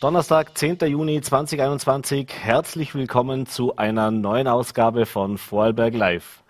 Donnerstag, 10. Juni 2021. Herzlich willkommen zu einer neuen Ausgabe von Vorarlberg Live.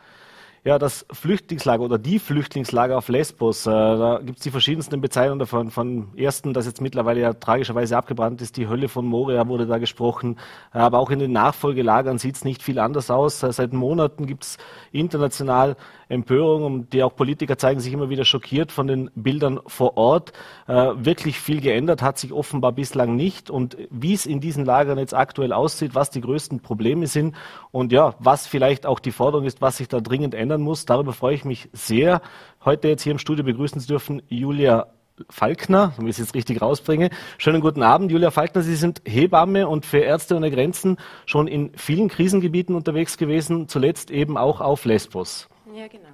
Ja, das Flüchtlingslager oder die Flüchtlingslager auf Lesbos, äh, da gibt es die verschiedensten Bezeichnungen davon. Von ersten, das jetzt mittlerweile ja tragischerweise abgebrannt ist, die Hölle von Moria wurde da gesprochen. Aber auch in den Nachfolgelagern sieht es nicht viel anders aus. Seit Monaten gibt es international Empörung und die auch Politiker zeigen sich immer wieder schockiert von den Bildern vor Ort. Äh, wirklich viel geändert hat sich offenbar bislang nicht und wie es in diesen Lagern jetzt aktuell aussieht, was die größten Probleme sind und ja, was vielleicht auch die Forderung ist, was sich da dringend ändern muss, darüber freue ich mich sehr, heute jetzt hier im Studio begrüßen zu dürfen Julia Falkner, wenn ich es jetzt richtig rausbringe. Schönen guten Abend, Julia Falkner. Sie sind Hebamme und für Ärzte ohne Grenzen schon in vielen Krisengebieten unterwegs gewesen, zuletzt eben auch auf Lesbos. Ja, genau.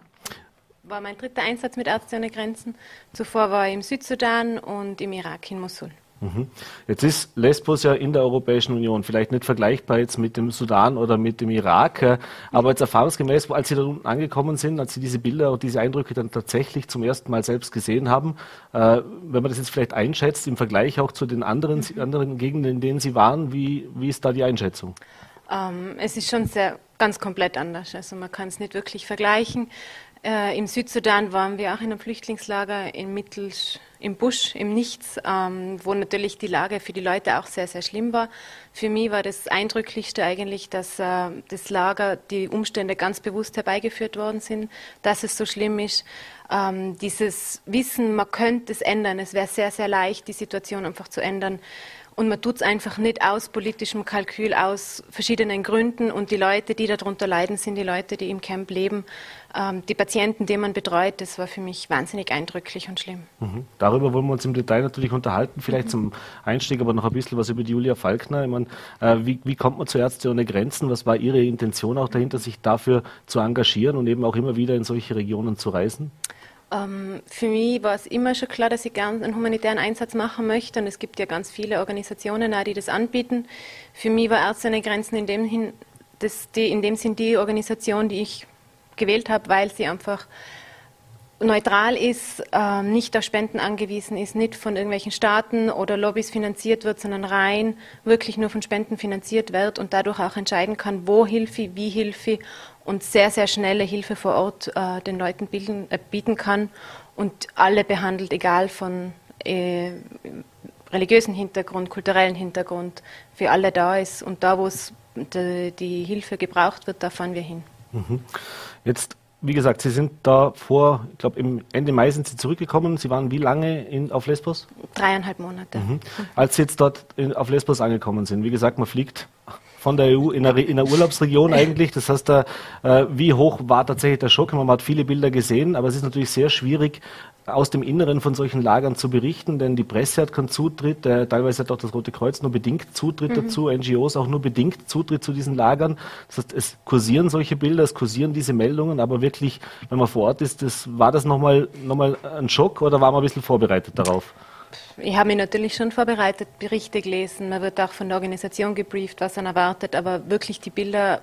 War mein dritter Einsatz mit Ärzte ohne Grenzen. Zuvor war ich im Südsudan und im Irak in Mosul. Mhm. Jetzt ist Lesbos ja in der Europäischen Union, vielleicht nicht vergleichbar jetzt mit dem Sudan oder mit dem Irak, aber jetzt erfahrungsgemäß, als Sie da unten angekommen sind, als Sie diese Bilder und diese Eindrücke dann tatsächlich zum ersten Mal selbst gesehen haben, äh, wenn man das jetzt vielleicht einschätzt, im Vergleich auch zu den anderen, mhm. anderen Gegenden, in denen Sie waren, wie, wie ist da die Einschätzung? Ähm, es ist schon sehr ganz komplett anders. Also man kann es nicht wirklich vergleichen. Äh, Im Südsudan waren wir auch in einem Flüchtlingslager im Mittel, im Busch, im Nichts, ähm, wo natürlich die Lage für die Leute auch sehr, sehr schlimm war. Für mich war das Eindrücklichste eigentlich, dass äh, das Lager, die Umstände ganz bewusst herbeigeführt worden sind, dass es so schlimm ist. Ähm, dieses Wissen, man könnte es ändern, es wäre sehr, sehr leicht, die Situation einfach zu ändern. Und man tut es einfach nicht aus politischem Kalkül, aus verschiedenen Gründen. Und die Leute, die darunter leiden, sind die Leute, die im Camp leben. Ähm, die Patienten, die man betreut, das war für mich wahnsinnig eindrücklich und schlimm. Mhm. Darüber wollen wir uns im Detail natürlich unterhalten. Vielleicht mhm. zum Einstieg aber noch ein bisschen was über die Julia Falkner. Ich meine, äh, wie, wie kommt man zu Ärzte ohne Grenzen? Was war Ihre Intention auch dahinter, sich dafür zu engagieren und eben auch immer wieder in solche Regionen zu reisen? Ähm, für mich war es immer schon klar, dass ich gerne einen humanitären Einsatz machen möchte. Und es gibt ja ganz viele Organisationen, auch, die das anbieten. Für mich war Ärzte ohne Grenzen in dem, hin, das, die, in dem Sinn die Organisation, die ich gewählt habe, weil sie einfach neutral ist, äh, nicht auf Spenden angewiesen ist, nicht von irgendwelchen Staaten oder Lobbys finanziert wird, sondern rein wirklich nur von Spenden finanziert wird und dadurch auch entscheiden kann, wo Hilfe, wie Hilfe und sehr, sehr schnelle Hilfe vor Ort äh, den Leuten bilden, äh, bieten kann und alle behandelt, egal von äh, religiösen Hintergrund, kulturellen Hintergrund, für alle da ist. Und da, wo es die, die Hilfe gebraucht wird, da fahren wir hin. Mhm. Jetzt wie gesagt, Sie sind da vor, ich glaube, im Ende Mai sind Sie zurückgekommen. Sie waren wie lange in, auf Lesbos? Dreieinhalb Monate. Mhm. Als Sie jetzt dort in, auf Lesbos angekommen sind, wie gesagt, man fliegt von der EU in einer, in einer Urlaubsregion eigentlich. Das heißt, da, äh, wie hoch war tatsächlich der Schock? Man hat viele Bilder gesehen, aber es ist natürlich sehr schwierig, aus dem Inneren von solchen Lagern zu berichten, denn die Presse hat keinen Zutritt, äh, teilweise hat auch das Rote Kreuz nur bedingt Zutritt mhm. dazu, NGOs auch nur bedingt Zutritt zu diesen Lagern. Das heißt, es kursieren solche Bilder, es kursieren diese Meldungen, aber wirklich, wenn man vor Ort ist, das, war das nochmal noch mal ein Schock oder war man ein bisschen vorbereitet darauf? Ich habe mich natürlich schon vorbereitet, Berichte gelesen, man wird auch von der Organisation gebrieft, was man erwartet, aber wirklich die Bilder,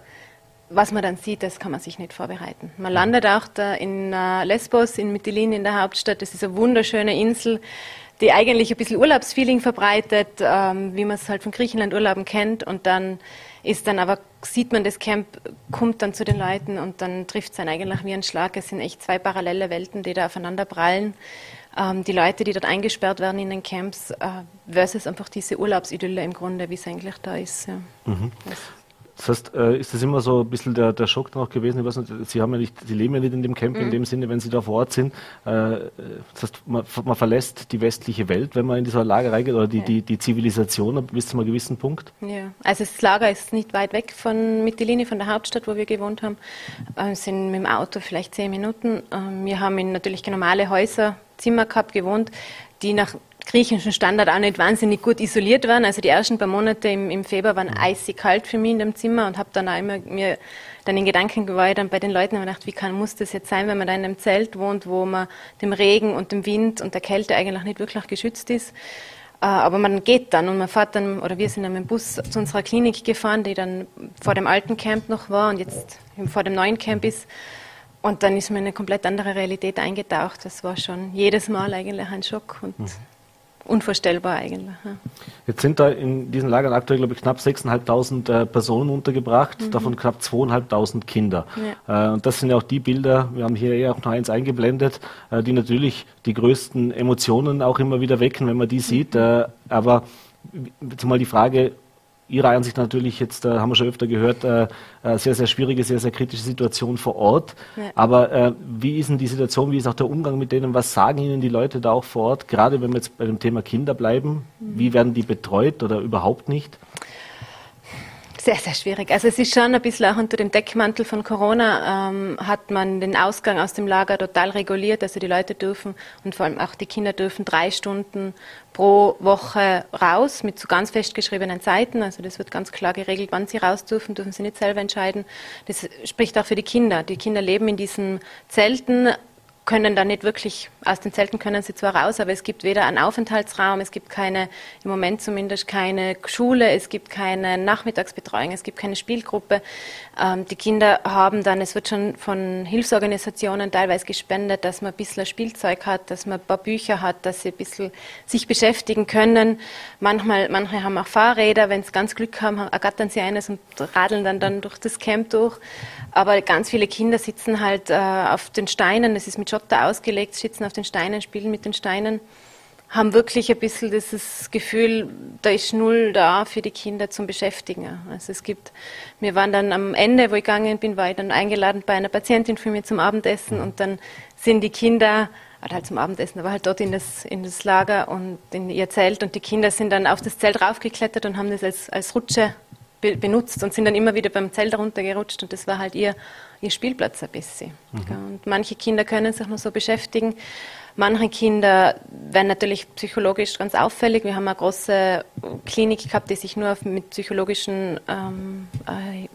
was man dann sieht, das kann man sich nicht vorbereiten. Man landet auch da in äh, Lesbos, in Mytilin, in der Hauptstadt. Das ist eine wunderschöne Insel, die eigentlich ein bisschen Urlaubsfeeling verbreitet, ähm, wie man es halt von Griechenland Urlauben kennt. Und dann ist dann aber, sieht man das Camp, kommt dann zu den Leuten und dann trifft es dann eigentlich wie ein Schlag. Es sind echt zwei parallele Welten, die da aufeinander prallen ähm, die Leute, die dort eingesperrt werden in den Camps, äh, versus einfach diese Urlaubsidylle im Grunde, wie es eigentlich da ist. Ja. Mhm. Das heißt, äh, ist das immer so ein bisschen der, der Schock dann auch gewesen? Ich weiß nicht, Sie haben ja nicht, Sie leben ja nicht in dem Camp mhm. in dem Sinne, wenn Sie da vor Ort sind. Äh, das heißt, man, man, verlässt die westliche Welt, wenn man in dieser Lager reingeht, oder die, ja. die, die Zivilisation bis zu einem gewissen Punkt? Ja, also das Lager ist nicht weit weg von Mytilini, von der Hauptstadt, wo wir gewohnt haben. Wir äh, sind mit dem Auto vielleicht zehn Minuten. Ähm, wir haben in natürlich normale Häuser, Zimmer gehabt, gewohnt, die nach griechischen Standard auch nicht wahnsinnig gut isoliert waren. Also die ersten paar Monate im, im Februar waren eisig kalt für mich in dem Zimmer und habe dann auch immer mir dann in Gedanken war dann bei den Leuten und gedacht, wie kann, muss das jetzt sein, wenn man da in einem Zelt wohnt, wo man dem Regen und dem Wind und der Kälte eigentlich nicht wirklich geschützt ist. Äh, aber man geht dann und man fährt dann, oder wir sind dann mit dem Bus zu unserer Klinik gefahren, die dann vor dem alten Camp noch war und jetzt vor dem neuen Camp ist. Und dann ist mir eine komplett andere Realität eingetaucht. Das war schon jedes Mal eigentlich ein Schock. Und mhm unvorstellbar eigentlich. Ja. Jetzt sind da in diesen Lagern aktuell, glaube ich, knapp 6.500 äh, Personen untergebracht, mhm. davon knapp 2.500 Kinder. Ja. Äh, und das sind ja auch die Bilder, wir haben hier ja auch noch eins eingeblendet, äh, die natürlich die größten Emotionen auch immer wieder wecken, wenn man die sieht. Mhm. aber jetzt mal die Frage, Ihrer Ansicht natürlich jetzt, äh, haben wir schon öfter gehört, äh, äh, sehr, sehr schwierige, sehr, sehr kritische Situation vor Ort. Ja. Aber äh, wie ist denn die Situation, wie ist auch der Umgang mit denen? Was sagen Ihnen die Leute da auch vor Ort? Gerade wenn wir jetzt bei dem Thema Kinder bleiben, mhm. wie werden die betreut oder überhaupt nicht? Sehr, sehr schwierig. Also es ist schon ein bisschen auch unter dem Deckmantel von Corona ähm, hat man den Ausgang aus dem Lager total reguliert. Also die Leute dürfen und vor allem auch die Kinder dürfen drei Stunden pro Woche raus mit so ganz festgeschriebenen Zeiten. Also das wird ganz klar geregelt, wann sie raus dürfen, dürfen sie nicht selber entscheiden. Das spricht auch für die Kinder. Die Kinder leben in diesen Zelten können da nicht wirklich, aus den Zelten können sie zwar raus, aber es gibt weder einen Aufenthaltsraum, es gibt keine, im Moment zumindest keine Schule, es gibt keine Nachmittagsbetreuung, es gibt keine Spielgruppe. Ähm, die Kinder haben dann, es wird schon von Hilfsorganisationen teilweise gespendet, dass man ein bisschen Spielzeug hat, dass man ein paar Bücher hat, dass sie ein bisschen sich beschäftigen können. Manchmal, manche haben auch Fahrräder, wenn sie ganz Glück haben, ergattern sie eines und radeln dann, dann durch das Camp durch. Aber ganz viele Kinder sitzen halt äh, auf den Steinen, es ist mit Schotter ausgelegt, sitzen auf den Steinen, spielen mit den Steinen, haben wirklich ein bisschen dieses Gefühl, da ist null da für die Kinder zum Beschäftigen. Also es gibt, wir waren dann am Ende, wo ich gegangen bin, war ich dann eingeladen bei einer Patientin für mich zum Abendessen und dann sind die Kinder, halt zum Abendessen, aber halt dort in das, in das Lager und in ihr Zelt und die Kinder sind dann auf das Zelt raufgeklettert und haben das als, als Rutsche be benutzt und sind dann immer wieder beim Zelt runtergerutscht und das war halt ihr, ihr Spielplatz ein bisschen. Mhm. Und manche Kinder können sich noch so beschäftigen. Manche Kinder werden natürlich psychologisch ganz auffällig. Wir haben eine große Klinik gehabt, die sich nur mit psychologischen ähm, äh,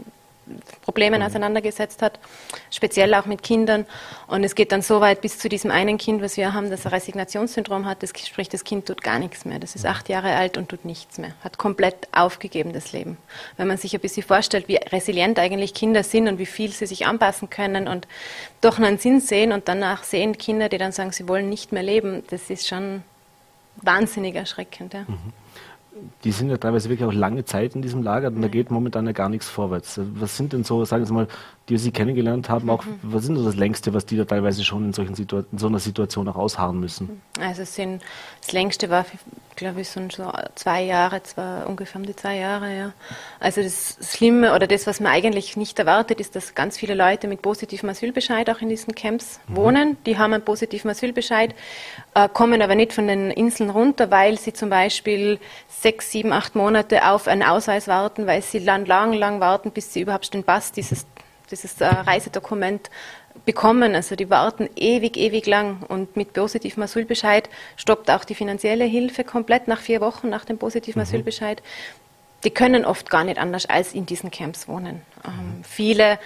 Problemen mhm. auseinandergesetzt hat, speziell auch mit Kindern. Und es geht dann so weit bis zu diesem einen Kind, was wir haben, das ein Resignationssyndrom hat. Das, sprich, das Kind tut gar nichts mehr. Das ist acht Jahre alt und tut nichts mehr. Hat komplett aufgegeben, das Leben. Wenn man sich ein bisschen vorstellt, wie resilient eigentlich Kinder sind und wie viel sie sich anpassen können und doch einen Sinn sehen und danach sehen Kinder, die dann sagen, sie wollen nicht mehr leben, das ist schon wahnsinnig erschreckend. Ja. Mhm die sind ja teilweise wirklich auch lange Zeit in diesem Lager und da geht momentan ja gar nichts vorwärts. Was sind denn so, sagen Sie mal, die Sie kennengelernt haben, auch, mhm. was sind das Längste, was die da teilweise schon in, solchen Situa in so einer Situation auch ausharren müssen? Also es sind, das Längste war, glaube ich, so zwei Jahre, zwei, ungefähr um die zwei Jahre, ja. Also das Schlimme oder das, was man eigentlich nicht erwartet, ist, dass ganz viele Leute mit positivem Asylbescheid auch in diesen Camps mhm. wohnen. Die haben einen positiven Asylbescheid, äh, kommen aber nicht von den Inseln runter, weil sie zum Beispiel sechs, sieben, acht Monate auf einen Ausweis warten, weil sie lang, lang, lang warten, bis sie überhaupt den Pass, dieses dieses äh, Reisedokument bekommen. Also die warten ewig, ewig lang. Und mit positivem Asylbescheid stoppt auch die finanzielle Hilfe komplett nach vier Wochen nach dem positiven mhm. Asylbescheid. Die können oft gar nicht anders als in diesen Camps wohnen. Ähm, viele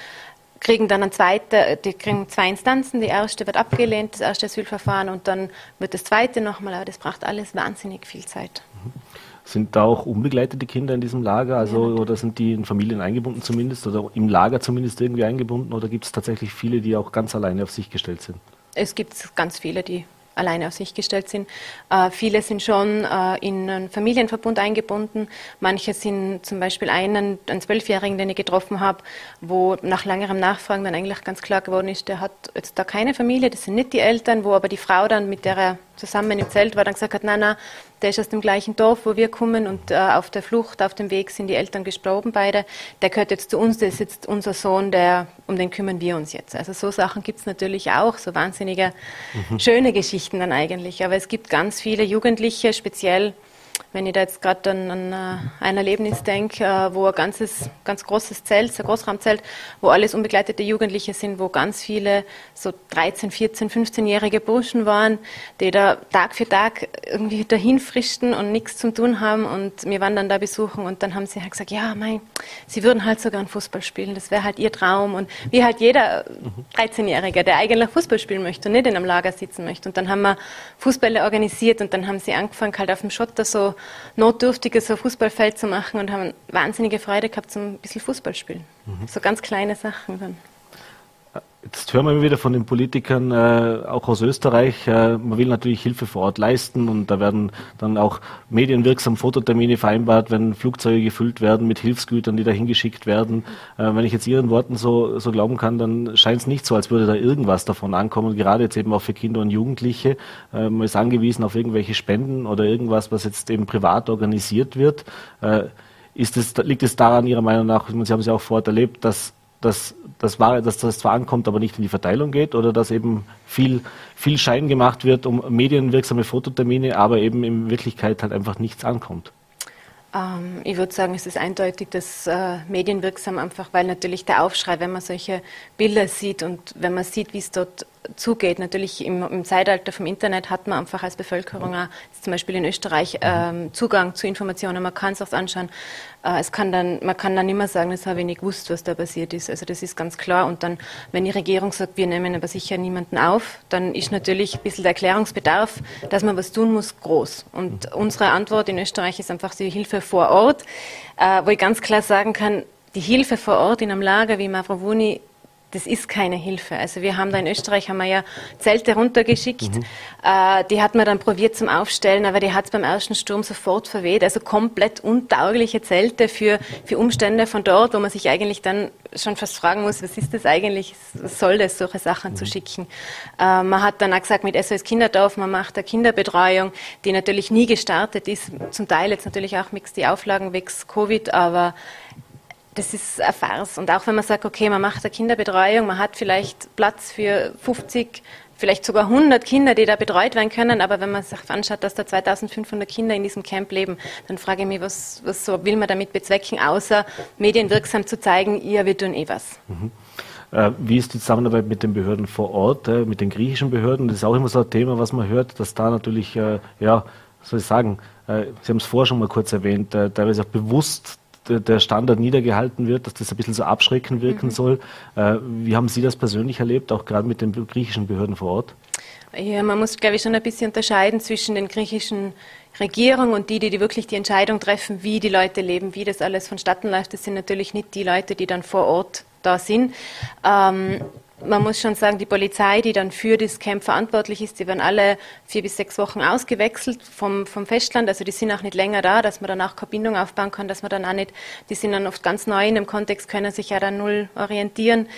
kriegen dann ein zweite, die kriegen zwei Instanzen. Die erste wird abgelehnt, das erste Asylverfahren, und dann wird das zweite nochmal. Aber das braucht alles wahnsinnig viel Zeit. Mhm. Sind da auch unbegleitete Kinder in diesem Lager? Also, ja, oder sind die in Familien eingebunden zumindest oder im Lager zumindest irgendwie eingebunden? Oder gibt es tatsächlich viele, die auch ganz alleine auf sich gestellt sind? Es gibt ganz viele, die alleine auf sich gestellt sind. Äh, viele sind schon äh, in einen Familienverbund eingebunden. Manche sind zum Beispiel einen, einen Zwölfjährigen, den ich getroffen habe, wo nach längerem Nachfragen dann eigentlich ganz klar geworden ist, der hat jetzt da keine Familie, das sind nicht die Eltern, wo aber die Frau dann, mit der er zusammen im Zelt war, dann gesagt hat, nein, nein, der ist aus dem gleichen Dorf, wo wir kommen und äh, auf der Flucht, auf dem Weg sind die Eltern gestorben beide. Der gehört jetzt zu uns, der ist jetzt unser Sohn, der, um den kümmern wir uns jetzt. Also so Sachen gibt es natürlich auch, so wahnsinnige, mhm. schöne Geschichten dann eigentlich. Aber es gibt ganz viele Jugendliche, speziell wenn ich da jetzt gerade an, an, äh, ein Erlebnis denke, äh, wo ein ganzes, ganz großes Zelt, ein Großraumzelt, wo alles unbegleitete Jugendliche sind, wo ganz viele so 13, 14, 15-jährige Burschen waren, die da Tag für Tag irgendwie dahin frischten und nichts zum tun haben und wir waren dann da besuchen und dann haben sie halt gesagt, ja, mein, sie würden halt sogar einen Fußball spielen, das wäre halt ihr Traum und wie halt jeder 13-Jährige, der eigentlich Fußball spielen möchte und nicht in einem Lager sitzen möchte. Und dann haben wir Fußbälle organisiert und dann haben sie angefangen halt auf dem Schotter so notdürftiges so Fußballfeld zu machen und haben wahnsinnige Freude gehabt zum ein bisschen Fußball spielen. Mhm. So ganz kleine Sachen dann. Jetzt hören wir wieder von den Politikern, äh, auch aus Österreich, äh, man will natürlich Hilfe vor Ort leisten und da werden dann auch medienwirksam Fototermine vereinbart, wenn Flugzeuge gefüllt werden mit Hilfsgütern, die dahin geschickt werden. Äh, wenn ich jetzt Ihren Worten so, so glauben kann, dann scheint es nicht so, als würde da irgendwas davon ankommen, gerade jetzt eben auch für Kinder und Jugendliche. Äh, man ist angewiesen auf irgendwelche Spenden oder irgendwas, was jetzt eben privat organisiert wird. Äh, ist es, liegt es daran, Ihrer Meinung nach, Sie haben es ja auch vor Ort erlebt, dass dass das, war, dass das zwar ankommt, aber nicht in die Verteilung geht oder dass eben viel, viel Schein gemacht wird um medienwirksame Fototermine, aber eben in Wirklichkeit halt einfach nichts ankommt. Ähm, ich würde sagen, es ist eindeutig dass äh, medienwirksam, einfach weil natürlich der Aufschrei, wenn man solche Bilder sieht und wenn man sieht, wie es dort zugeht. Natürlich im, im, Zeitalter vom Internet hat man einfach als Bevölkerung auch, zum Beispiel in Österreich, ähm, Zugang zu Informationen. Man kann es auch anschauen. Äh, es kann dann, man kann dann immer sagen, das habe ich nicht gewusst, was da passiert ist. Also das ist ganz klar. Und dann, wenn die Regierung sagt, wir nehmen aber sicher niemanden auf, dann ist natürlich ein bisschen der Erklärungsbedarf, dass man was tun muss, groß. Und unsere Antwort in Österreich ist einfach die Hilfe vor Ort, äh, wo ich ganz klar sagen kann, die Hilfe vor Ort in einem Lager wie Mavrovuni das ist keine Hilfe. Also wir haben da in Österreich haben wir ja Zelte runtergeschickt. Mhm. Äh, die hat man dann probiert zum Aufstellen, aber die hat es beim ersten Sturm sofort verweht. Also komplett untaugliche Zelte für, für Umstände von dort, wo man sich eigentlich dann schon fast fragen muss, was ist das eigentlich? Was soll das, solche Sachen mhm. zu schicken? Äh, man hat dann auch gesagt, mit SOS Kinderdorf, man macht eine Kinderbetreuung, die natürlich nie gestartet ist. Zum Teil jetzt natürlich auch mit die Auflagen wegen Covid, aber das ist eine Farce. Und auch wenn man sagt, okay, man macht eine Kinderbetreuung, man hat vielleicht Platz für 50, vielleicht sogar 100 Kinder, die da betreut werden können, aber wenn man sich anschaut, dass da 2500 Kinder in diesem Camp leben, dann frage ich mich, was, was so will man damit bezwecken, außer medienwirksam zu zeigen, ihr, wir tun eh was. Mhm. Äh, wie ist die Zusammenarbeit mit den Behörden vor Ort, äh, mit den griechischen Behörden? Das ist auch immer so ein Thema, was man hört, dass da natürlich, äh, ja, soll ich sagen, Sie haben es vorher schon mal kurz erwähnt, teilweise auch bewusst der Standard niedergehalten wird, dass das ein bisschen so abschreckend wirken mhm. soll. Äh, wie haben Sie das persönlich erlebt, auch gerade mit den griechischen Behörden vor Ort? Ja, man muss, glaube ich, schon ein bisschen unterscheiden zwischen den griechischen Regierungen und die, die wirklich die Entscheidung treffen, wie die Leute leben, wie das alles vonstatten läuft. Das sind natürlich nicht die Leute, die dann vor Ort da sind. Ähm, man muss schon sagen, die Polizei, die dann für das Camp verantwortlich ist, die werden alle vier bis sechs Wochen ausgewechselt vom, vom Festland. Also die sind auch nicht länger da, dass man dann auch keine Bindung aufbauen kann, dass man dann auch nicht, die sind dann oft ganz neu in dem Kontext, können sich ja dann null orientieren.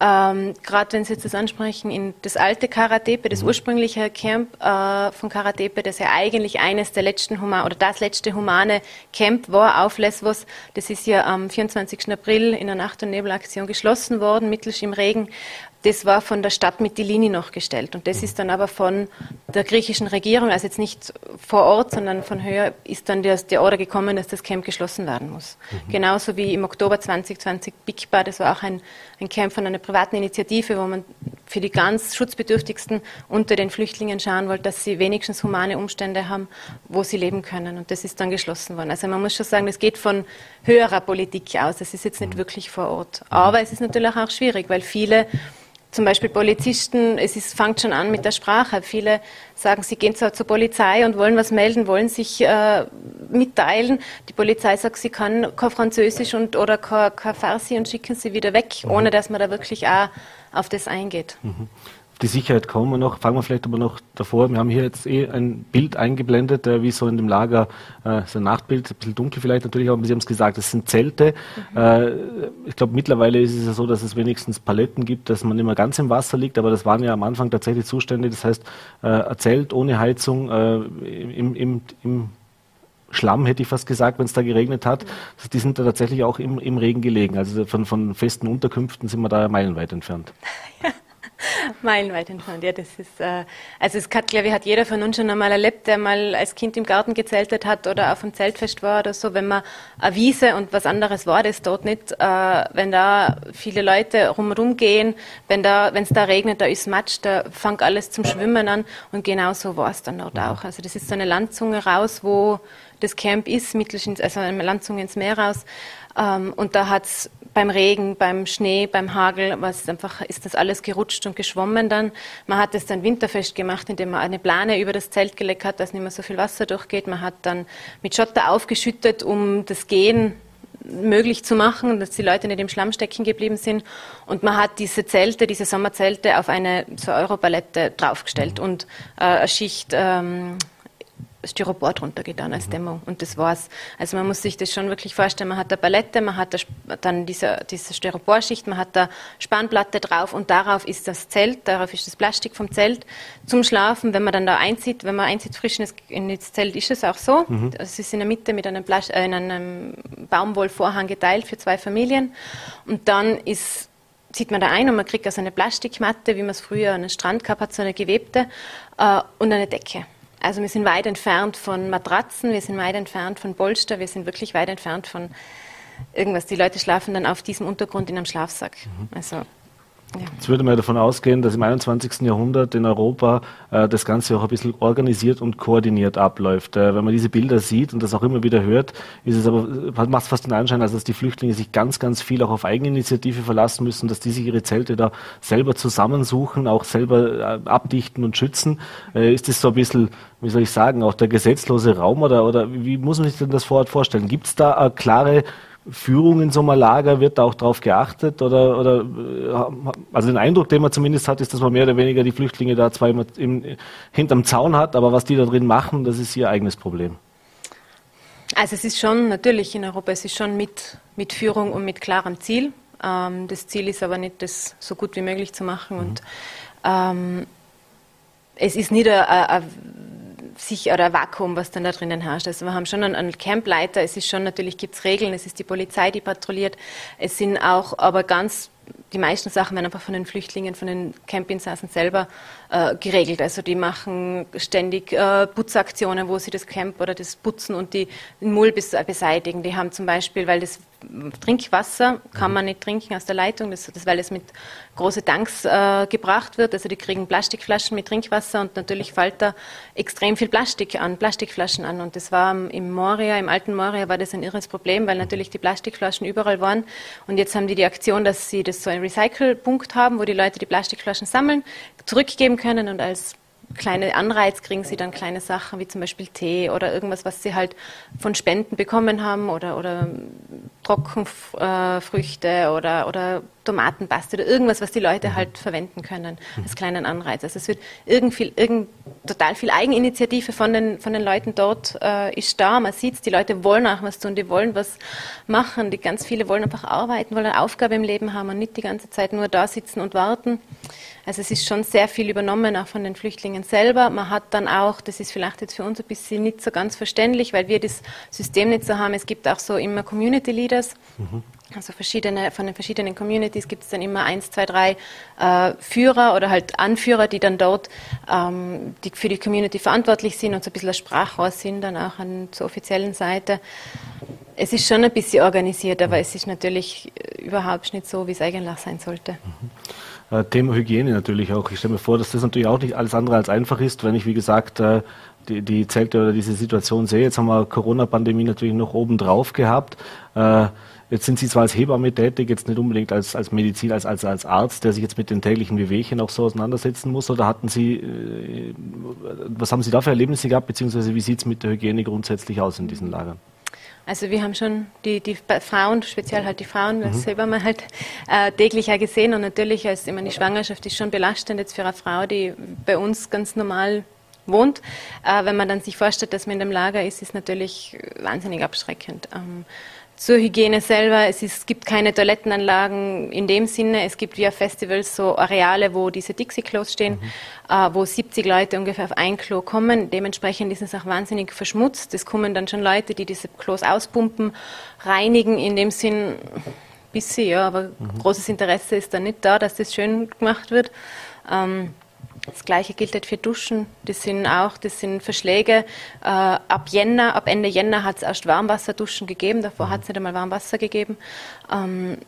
Ähm, Gerade wenn Sie jetzt das ansprechen, in das alte Karatepe, das mhm. ursprüngliche Camp äh, von Karatepe, das ja eigentlich eines der letzten Human oder das letzte humane Camp war auf Lesbos, das ist ja am 24. April in der Nacht- und Nebelaktion geschlossen worden, mittels im Regen das war von der Stadt Mytilini noch gestellt. Und das ist dann aber von der griechischen Regierung, also jetzt nicht vor Ort, sondern von höher, ist dann der, der Order gekommen, dass das Camp geschlossen werden muss. Mhm. Genauso wie im Oktober 2020 Bigba, das war auch ein, ein Camp von einer privaten Initiative, wo man für die ganz Schutzbedürftigsten unter den Flüchtlingen schauen wollte, dass sie wenigstens humane Umstände haben, wo sie leben können. Und das ist dann geschlossen worden. Also man muss schon sagen, es geht von höherer Politik aus. Das ist jetzt nicht mhm. wirklich vor Ort. Aber es ist natürlich auch schwierig, weil viele zum Beispiel Polizisten, es ist, fängt schon an mit der Sprache. Viele sagen, sie gehen zwar zur Polizei und wollen was melden, wollen sich äh, mitteilen. Die Polizei sagt, sie kann kein Französisch und, oder kein, kein Farsi und schicken sie wieder weg, mhm. ohne dass man da wirklich auch auf das eingeht. Mhm die Sicherheit kommen wir noch. Fangen wir vielleicht aber noch davor. Wir haben hier jetzt eh ein Bild eingeblendet, äh, wie so in dem Lager, äh, so ein Nachtbild, ein bisschen dunkel vielleicht natürlich, aber Sie haben es gesagt, es sind Zelte. Mhm. Äh, ich glaube, mittlerweile ist es ja so, dass es wenigstens Paletten gibt, dass man nicht mehr ganz im Wasser liegt, aber das waren ja am Anfang tatsächlich Zustände. Das heißt, äh, ein Zelt ohne Heizung äh, im, im, im Schlamm, hätte ich fast gesagt, wenn es da geregnet hat. Mhm. Die sind da tatsächlich auch im, im Regen gelegen. Also von, von festen Unterkünften sind wir da meilenweit entfernt. Ja. Meilenweit entfernt, ja, das ist, äh, also es hat, glaube ich, hat jeder von uns schon einmal erlebt, der mal als Kind im Garten gezeltet hat oder auf einem Zeltfest war oder so, wenn man eine Wiese und was anderes war das dort nicht, äh, wenn da viele Leute rumrum gehen, wenn da, wenn es da regnet, da ist Matsch, da fängt alles zum Schwimmen an. Und genau so war es dann dort auch. Also das ist so eine Landzunge raus, wo das Camp ist, mittel, also eine Landzunge ins Meer raus, ähm, und da hat es beim Regen, beim Schnee, beim Hagel, was einfach ist das alles gerutscht und geschwommen dann. Man hat es dann winterfest gemacht, indem man eine Plane über das Zelt gelegt hat, dass nicht mehr so viel Wasser durchgeht. Man hat dann mit Schotter aufgeschüttet, um das Gehen möglich zu machen, dass die Leute nicht im Schlamm stecken geblieben sind. Und man hat diese Zelte, diese Sommerzelte auf eine so Europalette draufgestellt und äh, eine Schicht ähm, Styropor drunter getan als mhm. Dämmung und das war's. Also man muss sich das schon wirklich vorstellen. Man hat eine Palette, man hat dann diese, diese Styroporschicht, man hat da Spanplatte drauf und darauf ist das Zelt, darauf ist das Plastik vom Zelt zum Schlafen. Wenn man dann da einzieht, wenn man einzieht frisch in das Zelt, ist es auch so. Mhm. Es ist in der Mitte mit einem, Plas äh, in einem Baumwollvorhang geteilt für zwei Familien und dann ist zieht man da ein und man kriegt also eine Plastikmatte, wie man es früher an einem Strand gehabt hat, so eine gewebte äh, und eine Decke. Also wir sind weit entfernt von Matratzen, wir sind weit entfernt von Polster, wir sind wirklich weit entfernt von irgendwas. Die Leute schlafen dann auf diesem Untergrund in einem Schlafsack. Mhm. Also Jetzt würde man davon ausgehen, dass im 21. Jahrhundert in Europa äh, das Ganze auch ein bisschen organisiert und koordiniert abläuft. Äh, wenn man diese Bilder sieht und das auch immer wieder hört, ist es aber, macht es fast den Anschein, dass die Flüchtlinge sich ganz, ganz viel auch auf Eigeninitiative verlassen müssen, dass die sich ihre Zelte da selber zusammensuchen, auch selber äh, abdichten und schützen. Äh, ist das so ein bisschen, wie soll ich sagen, auch der gesetzlose Raum oder, oder wie muss man sich denn das vor Ort vorstellen? Gibt es da eine klare Führung in so einem Lager, wird da auch darauf geachtet? Oder, oder äh, also den Eindruck, den man zumindest hat, ist, dass man mehr oder weniger die Flüchtlinge da zwar immer im, hinterm Zaun hat, aber was die da drin machen, das ist ihr eigenes Problem. Also es ist schon natürlich in Europa, es ist schon mit, mit Führung und mit klarem Ziel. Ähm, das Ziel ist aber nicht, das so gut wie möglich zu machen. Mhm. Und ähm, es ist nicht ein sich oder Vakuum, was dann da drinnen herrscht. Also wir haben schon einen, einen Campleiter, es ist schon natürlich gibt es Regeln, es ist die Polizei, die patrouilliert. Es sind auch aber ganz die meisten Sachen werden einfach von den Flüchtlingen, von den Campinsassen selber äh, geregelt. Also die machen ständig äh, Putzaktionen, wo sie das Camp oder das Putzen und die, den Müll beseitigen. Die haben zum Beispiel, weil das Trinkwasser kann man nicht trinken aus der Leitung, das, das weil es mit große Tanks äh, gebracht wird. Also die kriegen Plastikflaschen mit Trinkwasser und natürlich fällt da extrem viel Plastik an, Plastikflaschen an. Und das war im Moria, im alten Moria war das ein irres Problem, weil natürlich die Plastikflaschen überall waren. Und jetzt haben die die Aktion, dass sie das so ein Recycle-Punkt haben, wo die Leute die Plastikflaschen sammeln, zurückgeben können und als kleine Anreiz kriegen sie dann kleine Sachen wie zum Beispiel Tee oder irgendwas, was sie halt von Spenden bekommen haben oder, oder Trockenfrüchte oder, oder Tomatenpaste oder irgendwas, was die Leute halt verwenden können als kleinen Anreiz. Also es wird irgend viel, irgend, total viel Eigeninitiative von den, von den Leuten dort äh, ist da. Man sieht es, die Leute wollen auch was tun, die wollen was machen. Die ganz viele wollen einfach arbeiten, wollen eine Aufgabe im Leben haben und nicht die ganze Zeit nur da sitzen und warten. Also es ist schon sehr viel übernommen, auch von den Flüchtlingen selber. Man hat dann auch, das ist vielleicht jetzt für uns ein bisschen nicht so ganz verständlich, weil wir das System nicht so haben. Es gibt auch so immer Community Leaders. Mhm. Also verschiedene, von den verschiedenen Communities gibt es dann immer eins, zwei, drei äh, Führer oder halt Anführer, die dann dort ähm, die für die Community verantwortlich sind und so ein bisschen ein Sprachrohr sind, dann auch an, zur offiziellen Seite. Es ist schon ein bisschen organisiert, aber es ist natürlich äh, überhaupt nicht so, wie es eigentlich sein sollte. Mhm. Äh, Thema Hygiene natürlich auch. Ich stelle mir vor, dass das natürlich auch nicht alles andere als einfach ist, wenn ich, wie gesagt, äh, die, die Zelte oder diese Situation sehe. Jetzt haben wir Corona-Pandemie natürlich noch oben drauf gehabt. Äh, jetzt sind Sie zwar als Hebamme tätig, jetzt nicht unbedingt als, als Medizin, als, als, als Arzt, der sich jetzt mit den täglichen Wehwehchen auch so auseinandersetzen muss, oder hatten Sie, was haben Sie da für Erlebnisse gehabt, beziehungsweise wie sieht es mit der Hygiene grundsätzlich aus in diesen Lagern? Also wir haben schon die, die Frauen, speziell halt die Frauen, das mhm. selber mal halt äh, täglich ja gesehen und natürlich ist immer die Schwangerschaft ist schon belastend jetzt für eine Frau, die bei uns ganz normal wohnt. Äh, wenn man dann sich vorstellt, dass man in dem Lager ist, ist natürlich wahnsinnig abschreckend. Ähm, zur Hygiene selber, es, ist, es, gibt keine Toilettenanlagen in dem Sinne. Es gibt wie auf Festivals so Areale, wo diese Dixie-Klos stehen, mhm. äh, wo 70 Leute ungefähr auf ein Klo kommen. Dementsprechend ist es auch wahnsinnig verschmutzt. Es kommen dann schon Leute, die diese Klos auspumpen, reinigen in dem Sinn bisschen, ja, aber mhm. großes Interesse ist da nicht da, dass das schön gemacht wird. Ähm, das gleiche gilt halt für Duschen. Das sind auch, das sind Verschläge. Äh, ab Jänner, ab Ende Jänner hat es erst Warmwasserduschen gegeben. Davor mhm. hat es nicht einmal Warmwasser gegeben. Ähm,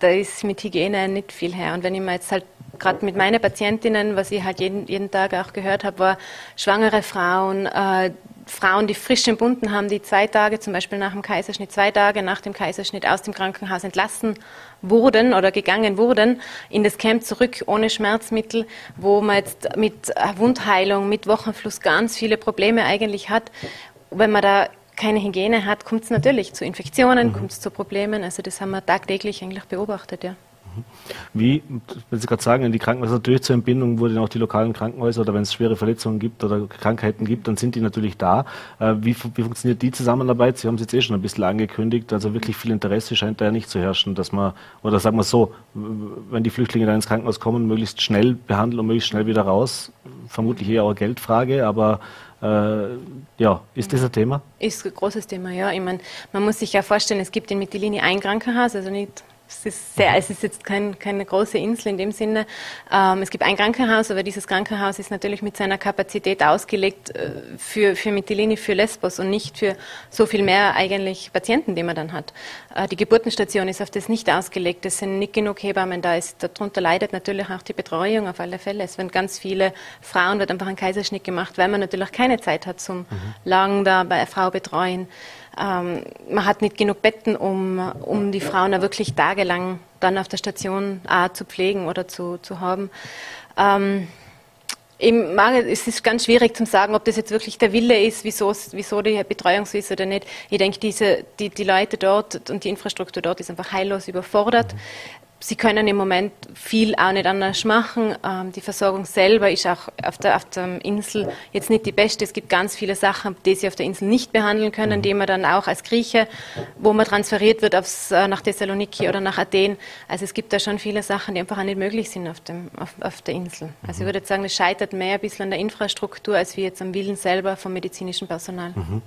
da ist mit Hygiene nicht viel her. Und wenn ich mir jetzt halt gerade mit meinen Patientinnen, was ich halt jeden, jeden Tag auch gehört habe, war schwangere Frauen, äh, Frauen, die frisch entbunden haben, die zwei Tage, zum Beispiel nach dem Kaiserschnitt, zwei Tage nach dem Kaiserschnitt aus dem Krankenhaus entlassen wurden oder gegangen wurden, in das Camp zurück ohne Schmerzmittel, wo man jetzt mit Wundheilung, mit Wochenfluss ganz viele Probleme eigentlich hat. Wenn man da keine Hygiene hat, kommt es natürlich zu Infektionen, mhm. kommt es zu Problemen. Also das haben wir tagtäglich eigentlich beobachtet, ja. Wie, wenn Sie gerade sagen, in die Krankenhäuser natürlich zur Entbindung wurden auch die lokalen Krankenhäuser oder wenn es schwere Verletzungen gibt oder Krankheiten gibt, dann sind die natürlich da. Äh, wie, wie funktioniert die Zusammenarbeit? Sie haben es jetzt eh schon ein bisschen angekündigt, also wirklich viel Interesse scheint da ja nicht zu herrschen, dass man, oder sagen wir so, wenn die Flüchtlinge dann ins Krankenhaus kommen, möglichst schnell behandeln und möglichst schnell wieder raus. Vermutlich eher auch eine Geldfrage, aber äh, ja, ist das ein Thema? Ist ein großes Thema, ja. Ich meine, man muss sich ja vorstellen, es gibt in Mittellinie ein Krankenhaus, also nicht es ist, sehr, es ist jetzt kein, keine große Insel in dem Sinne. Ähm, es gibt ein Krankenhaus, aber dieses Krankenhaus ist natürlich mit seiner Kapazität ausgelegt äh, für, für Mytilini, für Lesbos und nicht für so viel mehr eigentlich Patienten, die man dann hat. Äh, die Geburtenstation ist auf das nicht ausgelegt. Es sind nicht genug Hebammen da. Ist, darunter leidet natürlich auch die Betreuung auf alle Fälle. Es werden ganz viele Frauen, wird einfach ein Kaiserschnitt gemacht, weil man natürlich auch keine Zeit hat zum mhm. lang da bei einer Frau betreuen. Ähm, man hat nicht genug Betten, um, um die Frauen da wirklich tagelang dann auf der Station auch zu pflegen oder zu, zu haben. Ähm, es ist ganz schwierig zu sagen, ob das jetzt wirklich der Wille ist, wieso, wieso die Betreuung so ist oder nicht. Ich denke, diese, die, die Leute dort und die Infrastruktur dort ist einfach heillos überfordert. Sie können im Moment viel auch nicht anders machen. Ähm, die Versorgung selber ist auch auf der, auf der Insel jetzt nicht die beste. Es gibt ganz viele Sachen, die sie auf der Insel nicht behandeln können, mhm. die man dann auch als Grieche, wo man transferiert wird aufs, äh, nach Thessaloniki oder nach Athen. Also es gibt da schon viele Sachen, die einfach auch nicht möglich sind auf, dem, auf, auf der Insel. Also ich würde sagen, es scheitert mehr ein bisschen an der Infrastruktur, als wie jetzt am Willen selber vom medizinischen Personal. Mhm.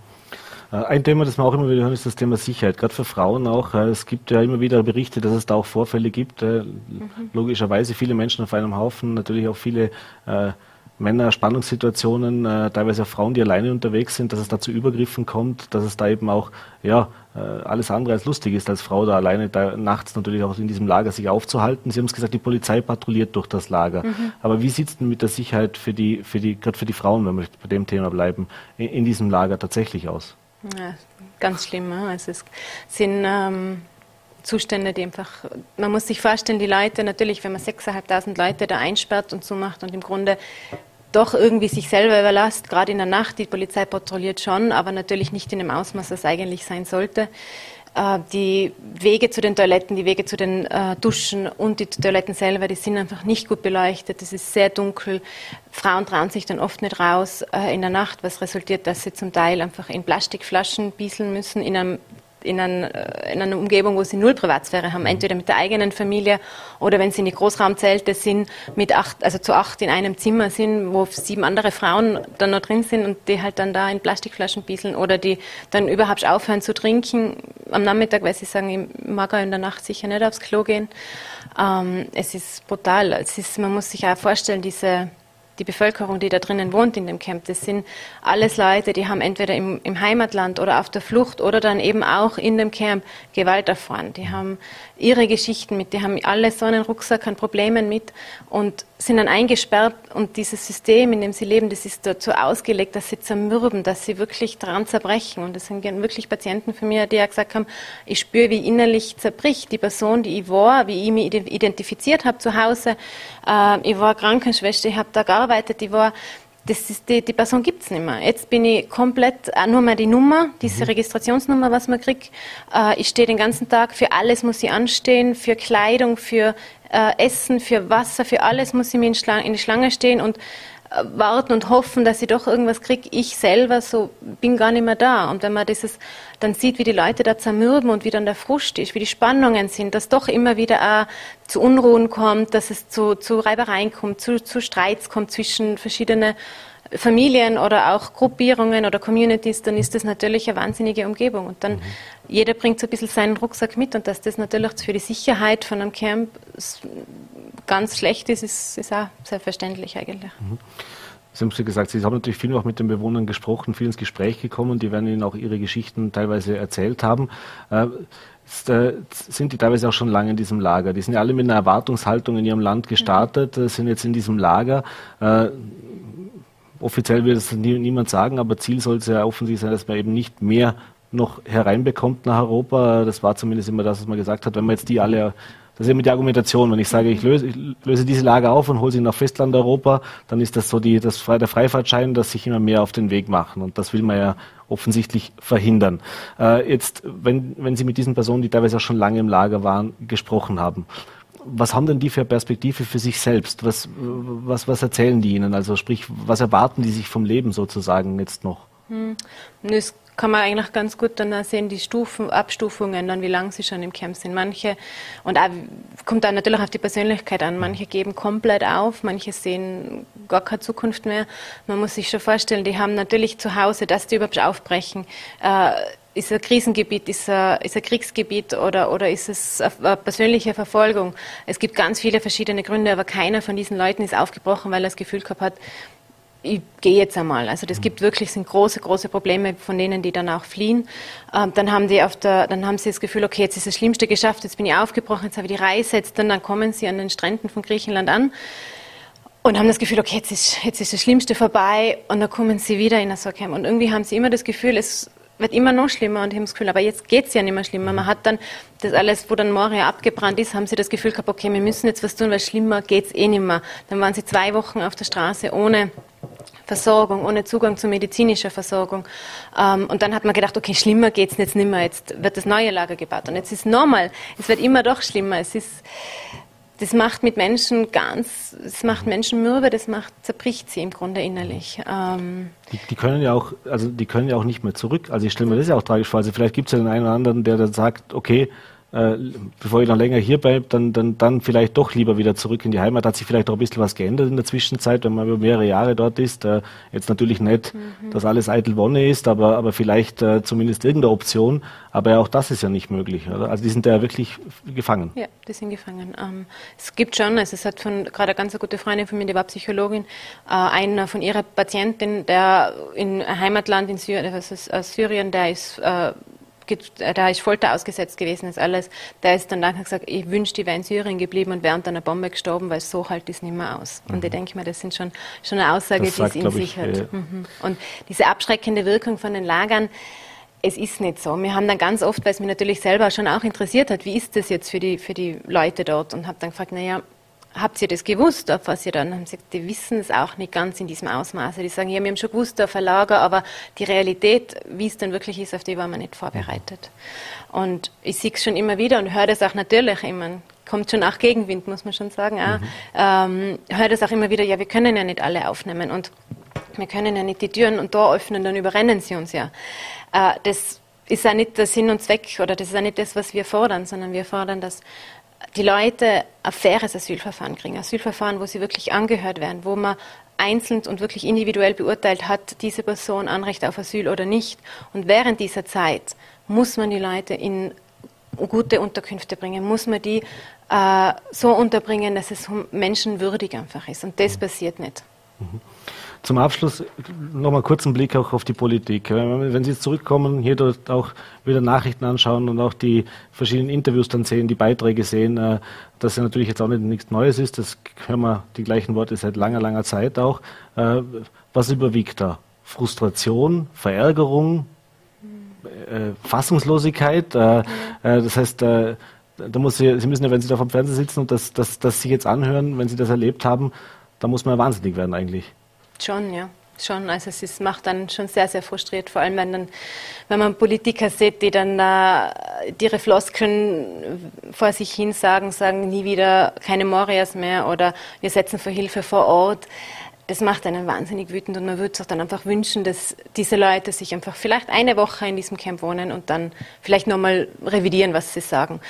Äh, ein Thema, das wir auch immer wieder hören, ist das Thema Sicherheit, gerade für Frauen auch. Äh, es gibt ja immer wieder Berichte, dass es da auch Vorfälle gibt. Äh, mhm. Logischerweise viele Menschen auf einem Haufen, natürlich auch viele äh, Männer, Spannungssituationen, äh, teilweise auch Frauen, die alleine unterwegs sind, dass es da zu Übergriffen kommt, dass es da eben auch ja, äh, alles andere als lustig ist, als Frau da alleine da nachts natürlich auch in diesem Lager sich aufzuhalten. Sie haben es gesagt, die Polizei patrouilliert durch das Lager. Mhm. Aber wie sieht es denn mit der Sicherheit für die, für die, gerade für die Frauen, wenn wir bei dem Thema bleiben, in, in diesem Lager tatsächlich aus? Ja, ganz schlimm. Also es sind ähm, Zustände, die einfach, man muss sich vorstellen, die Leute, natürlich, wenn man 6.500 Leute da einsperrt und zumacht und im Grunde doch irgendwie sich selber überlasst, gerade in der Nacht, die Polizei patrouilliert schon, aber natürlich nicht in dem Ausmaß, das eigentlich sein sollte. Äh, die Wege zu den Toiletten, die Wege zu den äh, Duschen und die Toiletten selber, die sind einfach nicht gut beleuchtet. Es ist sehr dunkel. Frauen trauen sich dann oft nicht raus äh, in der Nacht, was resultiert, dass sie zum Teil einfach in Plastikflaschen bieseln müssen, in einem in, ein, in, einer Umgebung, wo sie null Privatsphäre haben, mhm. entweder mit der eigenen Familie oder wenn sie in die Großraumzelte sind, mit acht, also zu acht in einem Zimmer sind, wo sieben andere Frauen dann noch drin sind und die halt dann da in Plastikflaschen bieseln oder die dann überhaupt aufhören zu trinken am Nachmittag, weil sie sagen, ich mag auch in der Nacht sicher nicht aufs Klo gehen. Ähm, es ist brutal. Es ist, man muss sich auch vorstellen, diese die Bevölkerung, die da drinnen wohnt in dem Camp, das sind alles Leute, die haben entweder im, im, Heimatland oder auf der Flucht oder dann eben auch in dem Camp Gewalt erfahren. Die haben ihre Geschichten mit, die haben alle so einen Rucksack an Problemen mit und sind dann eingesperrt und dieses System, in dem sie leben, das ist dazu ausgelegt, dass sie zermürben, dass sie wirklich dran zerbrechen. Und das sind wirklich Patienten von mir, die ja gesagt haben, ich spüre, wie innerlich zerbricht die Person, die ich war, wie ich mich identifiziert habe zu Hause. Äh, ich war Krankenschwester, ich habe da gearbeitet, ich war das ist die, die Person gibt es nicht mehr. Jetzt bin ich komplett äh, nur mehr die Nummer, diese mhm. Registrationsnummer, was man kriegt. Äh, ich stehe den ganzen Tag, für alles muss ich anstehen, für Kleidung, für äh, Essen, für Wasser, für alles muss ich mir in, Schlange, in die Schlange stehen und warten und hoffen, dass ich doch irgendwas kriege. Ich selber so bin gar nicht mehr da. Und wenn man dieses dann sieht, wie die Leute da zermürben und wie dann der Frust ist, wie die Spannungen sind, dass doch immer wieder auch zu Unruhen kommt, dass es zu, zu Reibereien kommt, zu, zu Streits kommt zwischen verschiedenen Familien oder auch Gruppierungen oder Communities, dann ist das natürlich eine wahnsinnige Umgebung. Und dann jeder bringt so ein bisschen seinen Rucksack mit und dass das natürlich für die Sicherheit von einem Camp ganz schlecht ist, ist, ist auch selbstverständlich eigentlich. Mhm. Sie haben schon gesagt, Sie haben natürlich viel auch mit den Bewohnern gesprochen, viel ins Gespräch gekommen die werden Ihnen auch Ihre Geschichten teilweise erzählt haben. Äh, äh, sind die teilweise auch schon lange in diesem Lager. Die sind ja alle mit einer Erwartungshaltung in ihrem Land gestartet, mhm. sind jetzt in diesem Lager. Äh, offiziell wird es nie, niemand sagen, aber Ziel soll es ja offensichtlich sein, dass man eben nicht mehr noch hereinbekommt nach Europa. Das war zumindest immer das, was man gesagt hat. Wenn man jetzt die alle das ist immer die Argumentation. Wenn ich sage, ich löse, ich löse diese Lager auf und hole sie nach Festlandeuropa, dann ist das so die, das, der Freifahrtschein, dass sich immer mehr auf den Weg machen. Und das will man ja offensichtlich verhindern. Äh, jetzt, wenn, wenn Sie mit diesen Personen, die teilweise auch schon lange im Lager waren, gesprochen haben, was haben denn die für Perspektive für sich selbst? Was, was, was erzählen die Ihnen? Also sprich, was erwarten die sich vom Leben sozusagen jetzt noch? Hm. Kann man eigentlich ganz gut dann sehen, die Stufen, Abstufungen, dann wie lange sie schon im Camp sind. Manche, und auch, kommt dann natürlich auf die Persönlichkeit an, manche geben komplett auf, manche sehen gar keine Zukunft mehr. Man muss sich schon vorstellen, die haben natürlich zu Hause, dass die überhaupt aufbrechen, äh, ist ein Krisengebiet, ist ein, ist ein Kriegsgebiet oder, oder ist es eine persönliche Verfolgung? Es gibt ganz viele verschiedene Gründe, aber keiner von diesen Leuten ist aufgebrochen, weil er das Gefühl gehabt hat, ich gehe jetzt einmal. Also das gibt wirklich sind große, große Probleme von denen, die dann auch fliehen. Ähm, dann haben die auf der, dann haben sie das Gefühl, okay, jetzt ist das Schlimmste geschafft, jetzt bin ich aufgebrochen, jetzt habe ich die Reise, jetzt dann, dann kommen sie an den Stränden von Griechenland an und haben das Gefühl, okay, jetzt ist, jetzt ist das Schlimmste vorbei und dann kommen sie wieder in das Camp. Und irgendwie haben sie immer das Gefühl, es wird immer noch schlimmer und ich habe das Gefühl, aber jetzt geht es ja nicht mehr schlimmer. Man hat dann das alles, wo dann Moria abgebrannt ist, haben sie das Gefühl gehabt, okay, wir müssen jetzt was tun, weil schlimmer geht es eh nicht mehr. Dann waren sie zwei Wochen auf der Straße ohne Versorgung, ohne Zugang zu medizinischer Versorgung. Ähm, und dann hat man gedacht, okay, schlimmer geht es jetzt nicht mehr, jetzt wird das neue Lager gebaut. Und jetzt ist normal, es wird immer doch schlimmer. Es ist, das macht mit Menschen ganz, es macht Menschen mürbe, das macht, zerbricht sie im Grunde innerlich. Ähm die, die, können ja auch, also die können ja auch nicht mehr zurück. Also ich stelle mir das ja auch tragisch vor. Also vielleicht gibt es ja den einen oder anderen, der dann sagt, okay, äh, bevor ich noch länger hier bleibe, dann, dann, dann vielleicht doch lieber wieder zurück in die Heimat. Hat sich vielleicht auch ein bisschen was geändert in der Zwischenzeit, wenn man über mehrere Jahre dort ist. Äh, jetzt natürlich nicht, mhm. dass alles eitel Wonne ist, aber, aber vielleicht äh, zumindest irgendeine Option. Aber auch das ist ja nicht möglich. Oder? Also die sind ja wirklich gefangen. Ja, die sind gefangen. Ähm, es gibt schon, also es hat von gerade eine ganz gute Freundin von mir, die war Psychologin, äh, einer von ihrer Patientin, der in Heimatland in Syrien, also Syrien, der ist äh, da ist Folter ausgesetzt gewesen, ist alles. Der ist dann nachher gesagt, ich wünschte, ich wäre in Syrien geblieben und wäre unter einer Bombe gestorben, weil so halt ist nicht mehr aus. Mhm. Und ich denke mir, das sind schon, schon eine Aussage, das die es in sich hat. Mhm. Und diese abschreckende Wirkung von den Lagern, es ist nicht so. Wir haben dann ganz oft, weil es mich natürlich selber schon auch interessiert hat, wie ist das jetzt für die, für die Leute dort? Und habe dann gefragt, naja, habt ihr das gewusst, auf was ihr dann? Haben gesagt, die wissen es auch nicht ganz in diesem Ausmaße. Die sagen, ja, wir haben schon gewusst, auf ein Lager, aber die Realität, wie es dann wirklich ist, auf die waren wir nicht vorbereitet. Und ich sehe es schon immer wieder und höre das auch natürlich immer. Kommt schon auch Gegenwind, muss man schon sagen. Auch. Mhm. Ähm, höre das auch immer wieder, ja, wir können ja nicht alle aufnehmen und wir können ja nicht die Türen und Tor öffnen, dann überrennen sie uns ja. Äh, das ist ja nicht der Sinn und Zweck oder das ist ja nicht das, was wir fordern, sondern wir fordern, dass die Leute ein faires Asylverfahren kriegen. Asylverfahren, wo sie wirklich angehört werden, wo man einzeln und wirklich individuell beurteilt hat, diese Person Anrecht auf Asyl oder nicht. Und während dieser Zeit muss man die Leute in gute Unterkünfte bringen, muss man die äh, so unterbringen, dass es menschenwürdig einfach ist. Und das passiert nicht. Mhm. Zum Abschluss noch mal kurz einen Blick auch auf die Politik. Wenn Sie jetzt zurückkommen, hier dort auch wieder Nachrichten anschauen und auch die verschiedenen Interviews dann sehen, die Beiträge sehen, äh, dass ja natürlich jetzt auch nicht nichts Neues ist, das hören wir die gleichen Worte seit langer, langer Zeit auch. Äh, was überwiegt da? Frustration, Verärgerung, äh, Fassungslosigkeit? Das heißt, da muss Sie, Sie müssen ja, wenn Sie da vom Fernseher sitzen und das, das, das Sie jetzt anhören, wenn Sie das erlebt haben, da muss man ja wahnsinnig werden eigentlich. Schon, ja. Schon, also es ist, macht dann schon sehr, sehr frustriert, vor allem wenn, dann, wenn man Politiker sieht, die dann äh, ihre Floskeln vor sich hin sagen, sagen nie wieder keine Morias mehr oder wir setzen für Hilfe vor Ort. Das macht einen wahnsinnig wütend und man würde sich dann einfach wünschen, dass diese Leute sich einfach vielleicht eine Woche in diesem Camp wohnen und dann vielleicht nochmal revidieren, was sie sagen.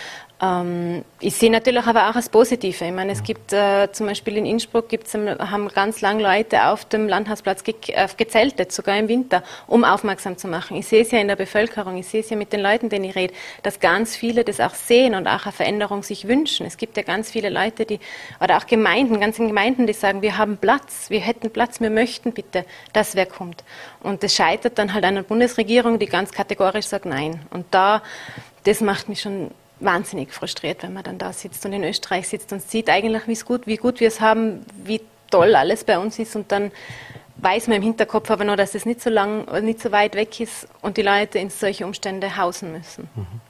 Ähm, ich sehe natürlich aber auch das Positive. Ich meine, es gibt äh, zum Beispiel in Innsbruck gibt's, haben ganz lange Leute auf dem Landhausplatz ge äh, gezeltet, sogar im Winter, um aufmerksam zu machen. Ich sehe es ja in der Bevölkerung, ich sehe es ja mit den Leuten, denen ich rede, dass ganz viele das auch sehen und auch eine Veränderung sich wünschen. Es gibt ja ganz viele Leute, die, oder auch Gemeinden, ganze Gemeinden, die sagen, wir haben Platz, wir hätten Platz, wir möchten bitte, dass wer kommt. Und das scheitert dann halt an der Bundesregierung, die ganz kategorisch sagt Nein. Und da, das macht mich schon wahnsinnig frustriert, wenn man dann da sitzt und in Österreich sitzt und sieht eigentlich, wie gut, wie gut wir es haben, wie toll alles bei uns ist und dann weiß man im Hinterkopf aber noch, dass es nicht so lang, nicht so weit weg ist und die Leute in solche Umstände hausen müssen. Mhm.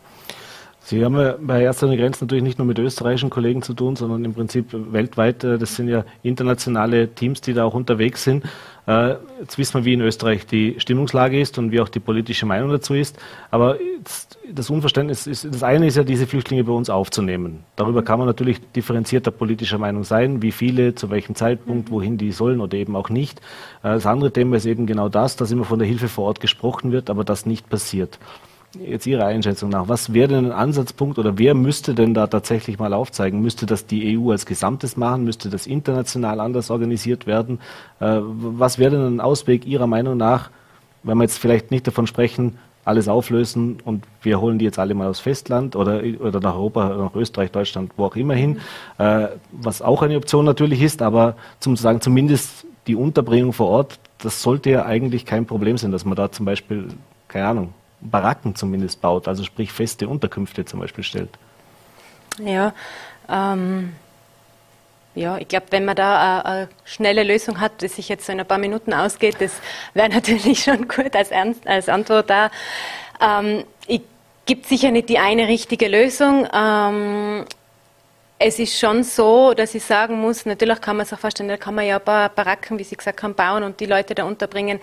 Sie haben ja bei Ärzte ohne Grenzen natürlich nicht nur mit österreichischen Kollegen zu tun, sondern im Prinzip weltweit. Äh, das sind ja internationale Teams, die da auch unterwegs sind. Äh, jetzt wissen wir, wie in Österreich die Stimmungslage ist und wie auch die politische Meinung dazu ist. Aber das Unverständnis ist, das eine ist ja, diese Flüchtlinge bei uns aufzunehmen. Darüber kann man natürlich differenzierter politischer Meinung sein, wie viele, zu welchem Zeitpunkt, wohin die sollen oder eben auch nicht. Äh, das andere Thema ist eben genau das, dass immer von der Hilfe vor Ort gesprochen wird, aber das nicht passiert. Jetzt Ihrer Einschätzung nach, was wäre denn ein Ansatzpunkt oder wer müsste denn da tatsächlich mal aufzeigen? Müsste das die EU als Gesamtes machen? Müsste das international anders organisiert werden? Äh, was wäre denn ein Ausweg Ihrer Meinung nach, wenn wir jetzt vielleicht nicht davon sprechen, alles auflösen und wir holen die jetzt alle mal aufs Festland oder, oder nach Europa, nach Österreich, Deutschland, wo auch immer hin, äh, was auch eine Option natürlich ist, aber zum sagen, zumindest die Unterbringung vor Ort, das sollte ja eigentlich kein Problem sein, dass man da zum Beispiel, keine Ahnung, Baracken zumindest baut, also sprich feste Unterkünfte zum Beispiel stellt. Ja, ähm, ja, ich glaube, wenn man da eine, eine, schnelle Lösung hat, die sich jetzt so in ein paar Minuten ausgeht, das wäre natürlich schon gut als, Ernst, als Antwort da. Ähm, ich gibt sicher nicht die eine richtige Lösung. Ähm, es ist schon so, dass ich sagen muss, natürlich kann man sich vorstellen, da kann man ja ein paar Baracken, wie Sie gesagt haben, bauen und die Leute da unterbringen.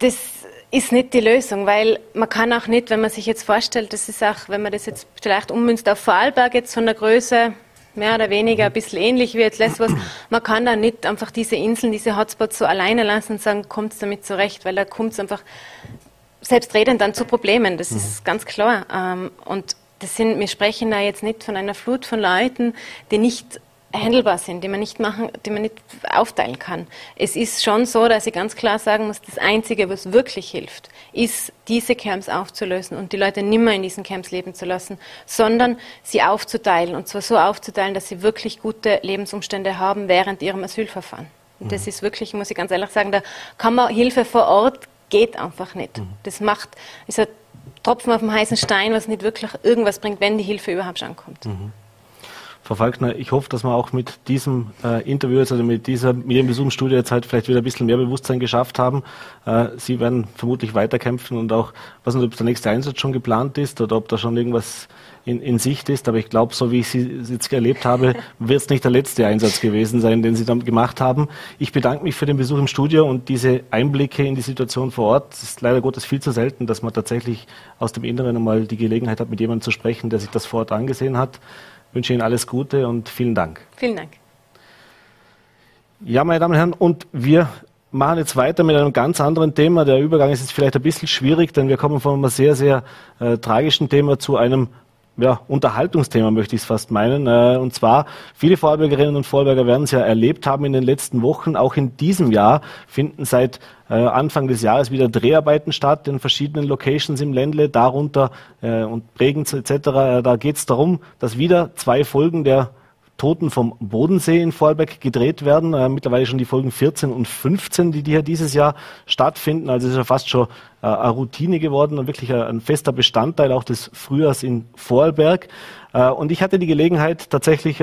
Das ist nicht die Lösung, weil man kann auch nicht, wenn man sich jetzt vorstellt, das ist auch, wenn man das jetzt vielleicht ummünzt auf Vorarlberg jetzt von der Größe, mehr oder weniger ein bisschen ähnlich wie jetzt Lesbos, man kann da nicht einfach diese Inseln, diese Hotspots so alleine lassen und sagen, kommt es damit zurecht, weil da kommt es einfach selbstredend dann zu Problemen, das ist ganz klar. Ähm, und das sind, wir sprechen da jetzt nicht von einer Flut von Leuten, die nicht handelbar sind, die man nicht machen, die man nicht aufteilen kann. Es ist schon so, dass ich ganz klar sagen muss, das Einzige, was wirklich hilft, ist, diese Camps aufzulösen und die Leute nimmer in diesen Camps leben zu lassen, sondern sie aufzuteilen und zwar so aufzuteilen, dass sie wirklich gute Lebensumstände haben während ihrem Asylverfahren. Und das mhm. ist wirklich, muss ich ganz ehrlich sagen, da kann man Hilfe vor Ort geht einfach nicht. Mhm. Das macht, ist ein Tropfen auf dem heißen Stein, was nicht wirklich irgendwas bringt, wenn die Hilfe überhaupt ankommt. Mhm. Frau Falkner, ich hoffe, dass wir auch mit diesem äh, Interview, also mit dieser mit Besuch im Studio jetzt halt vielleicht wieder ein bisschen mehr Bewusstsein geschafft haben. Äh, Sie werden vermutlich weiterkämpfen und auch, was nicht, ob der nächste Einsatz schon geplant ist oder ob da schon irgendwas in, in Sicht ist. Aber ich glaube, so wie ich Sie jetzt erlebt habe, wird es nicht der letzte Einsatz gewesen sein, den Sie dann gemacht haben. Ich bedanke mich für den Besuch im Studio und diese Einblicke in die Situation vor Ort. Es ist leider Gottes viel zu selten, dass man tatsächlich aus dem Inneren einmal die Gelegenheit hat, mit jemandem zu sprechen, der sich das vor Ort angesehen hat wünsche Ihnen alles Gute und vielen Dank. Vielen Dank. Ja, meine Damen und Herren, und wir machen jetzt weiter mit einem ganz anderen Thema. Der Übergang ist jetzt vielleicht ein bisschen schwierig, denn wir kommen von einem sehr, sehr äh, tragischen Thema zu einem ja, Unterhaltungsthema, möchte ich es fast meinen. Äh, und zwar, viele Vorarlbergerinnen und Vorarlberger werden es ja erlebt haben in den letzten Wochen. Auch in diesem Jahr finden seit äh, Anfang des Jahres wieder Dreharbeiten statt in verschiedenen Locations im Ländle, darunter äh, und Bregenz etc. Da geht es darum, dass wieder zwei Folgen der Toten vom Bodensee in Vorarlberg gedreht werden. Äh, mittlerweile schon die Folgen 14 und 15, die, hier dieses Jahr stattfinden. Also es ist ja fast schon äh, eine Routine geworden und wirklich ein, ein, fester Bestandteil auch des Frühjahrs in Vorarlberg. Äh, und ich hatte die Gelegenheit, tatsächlich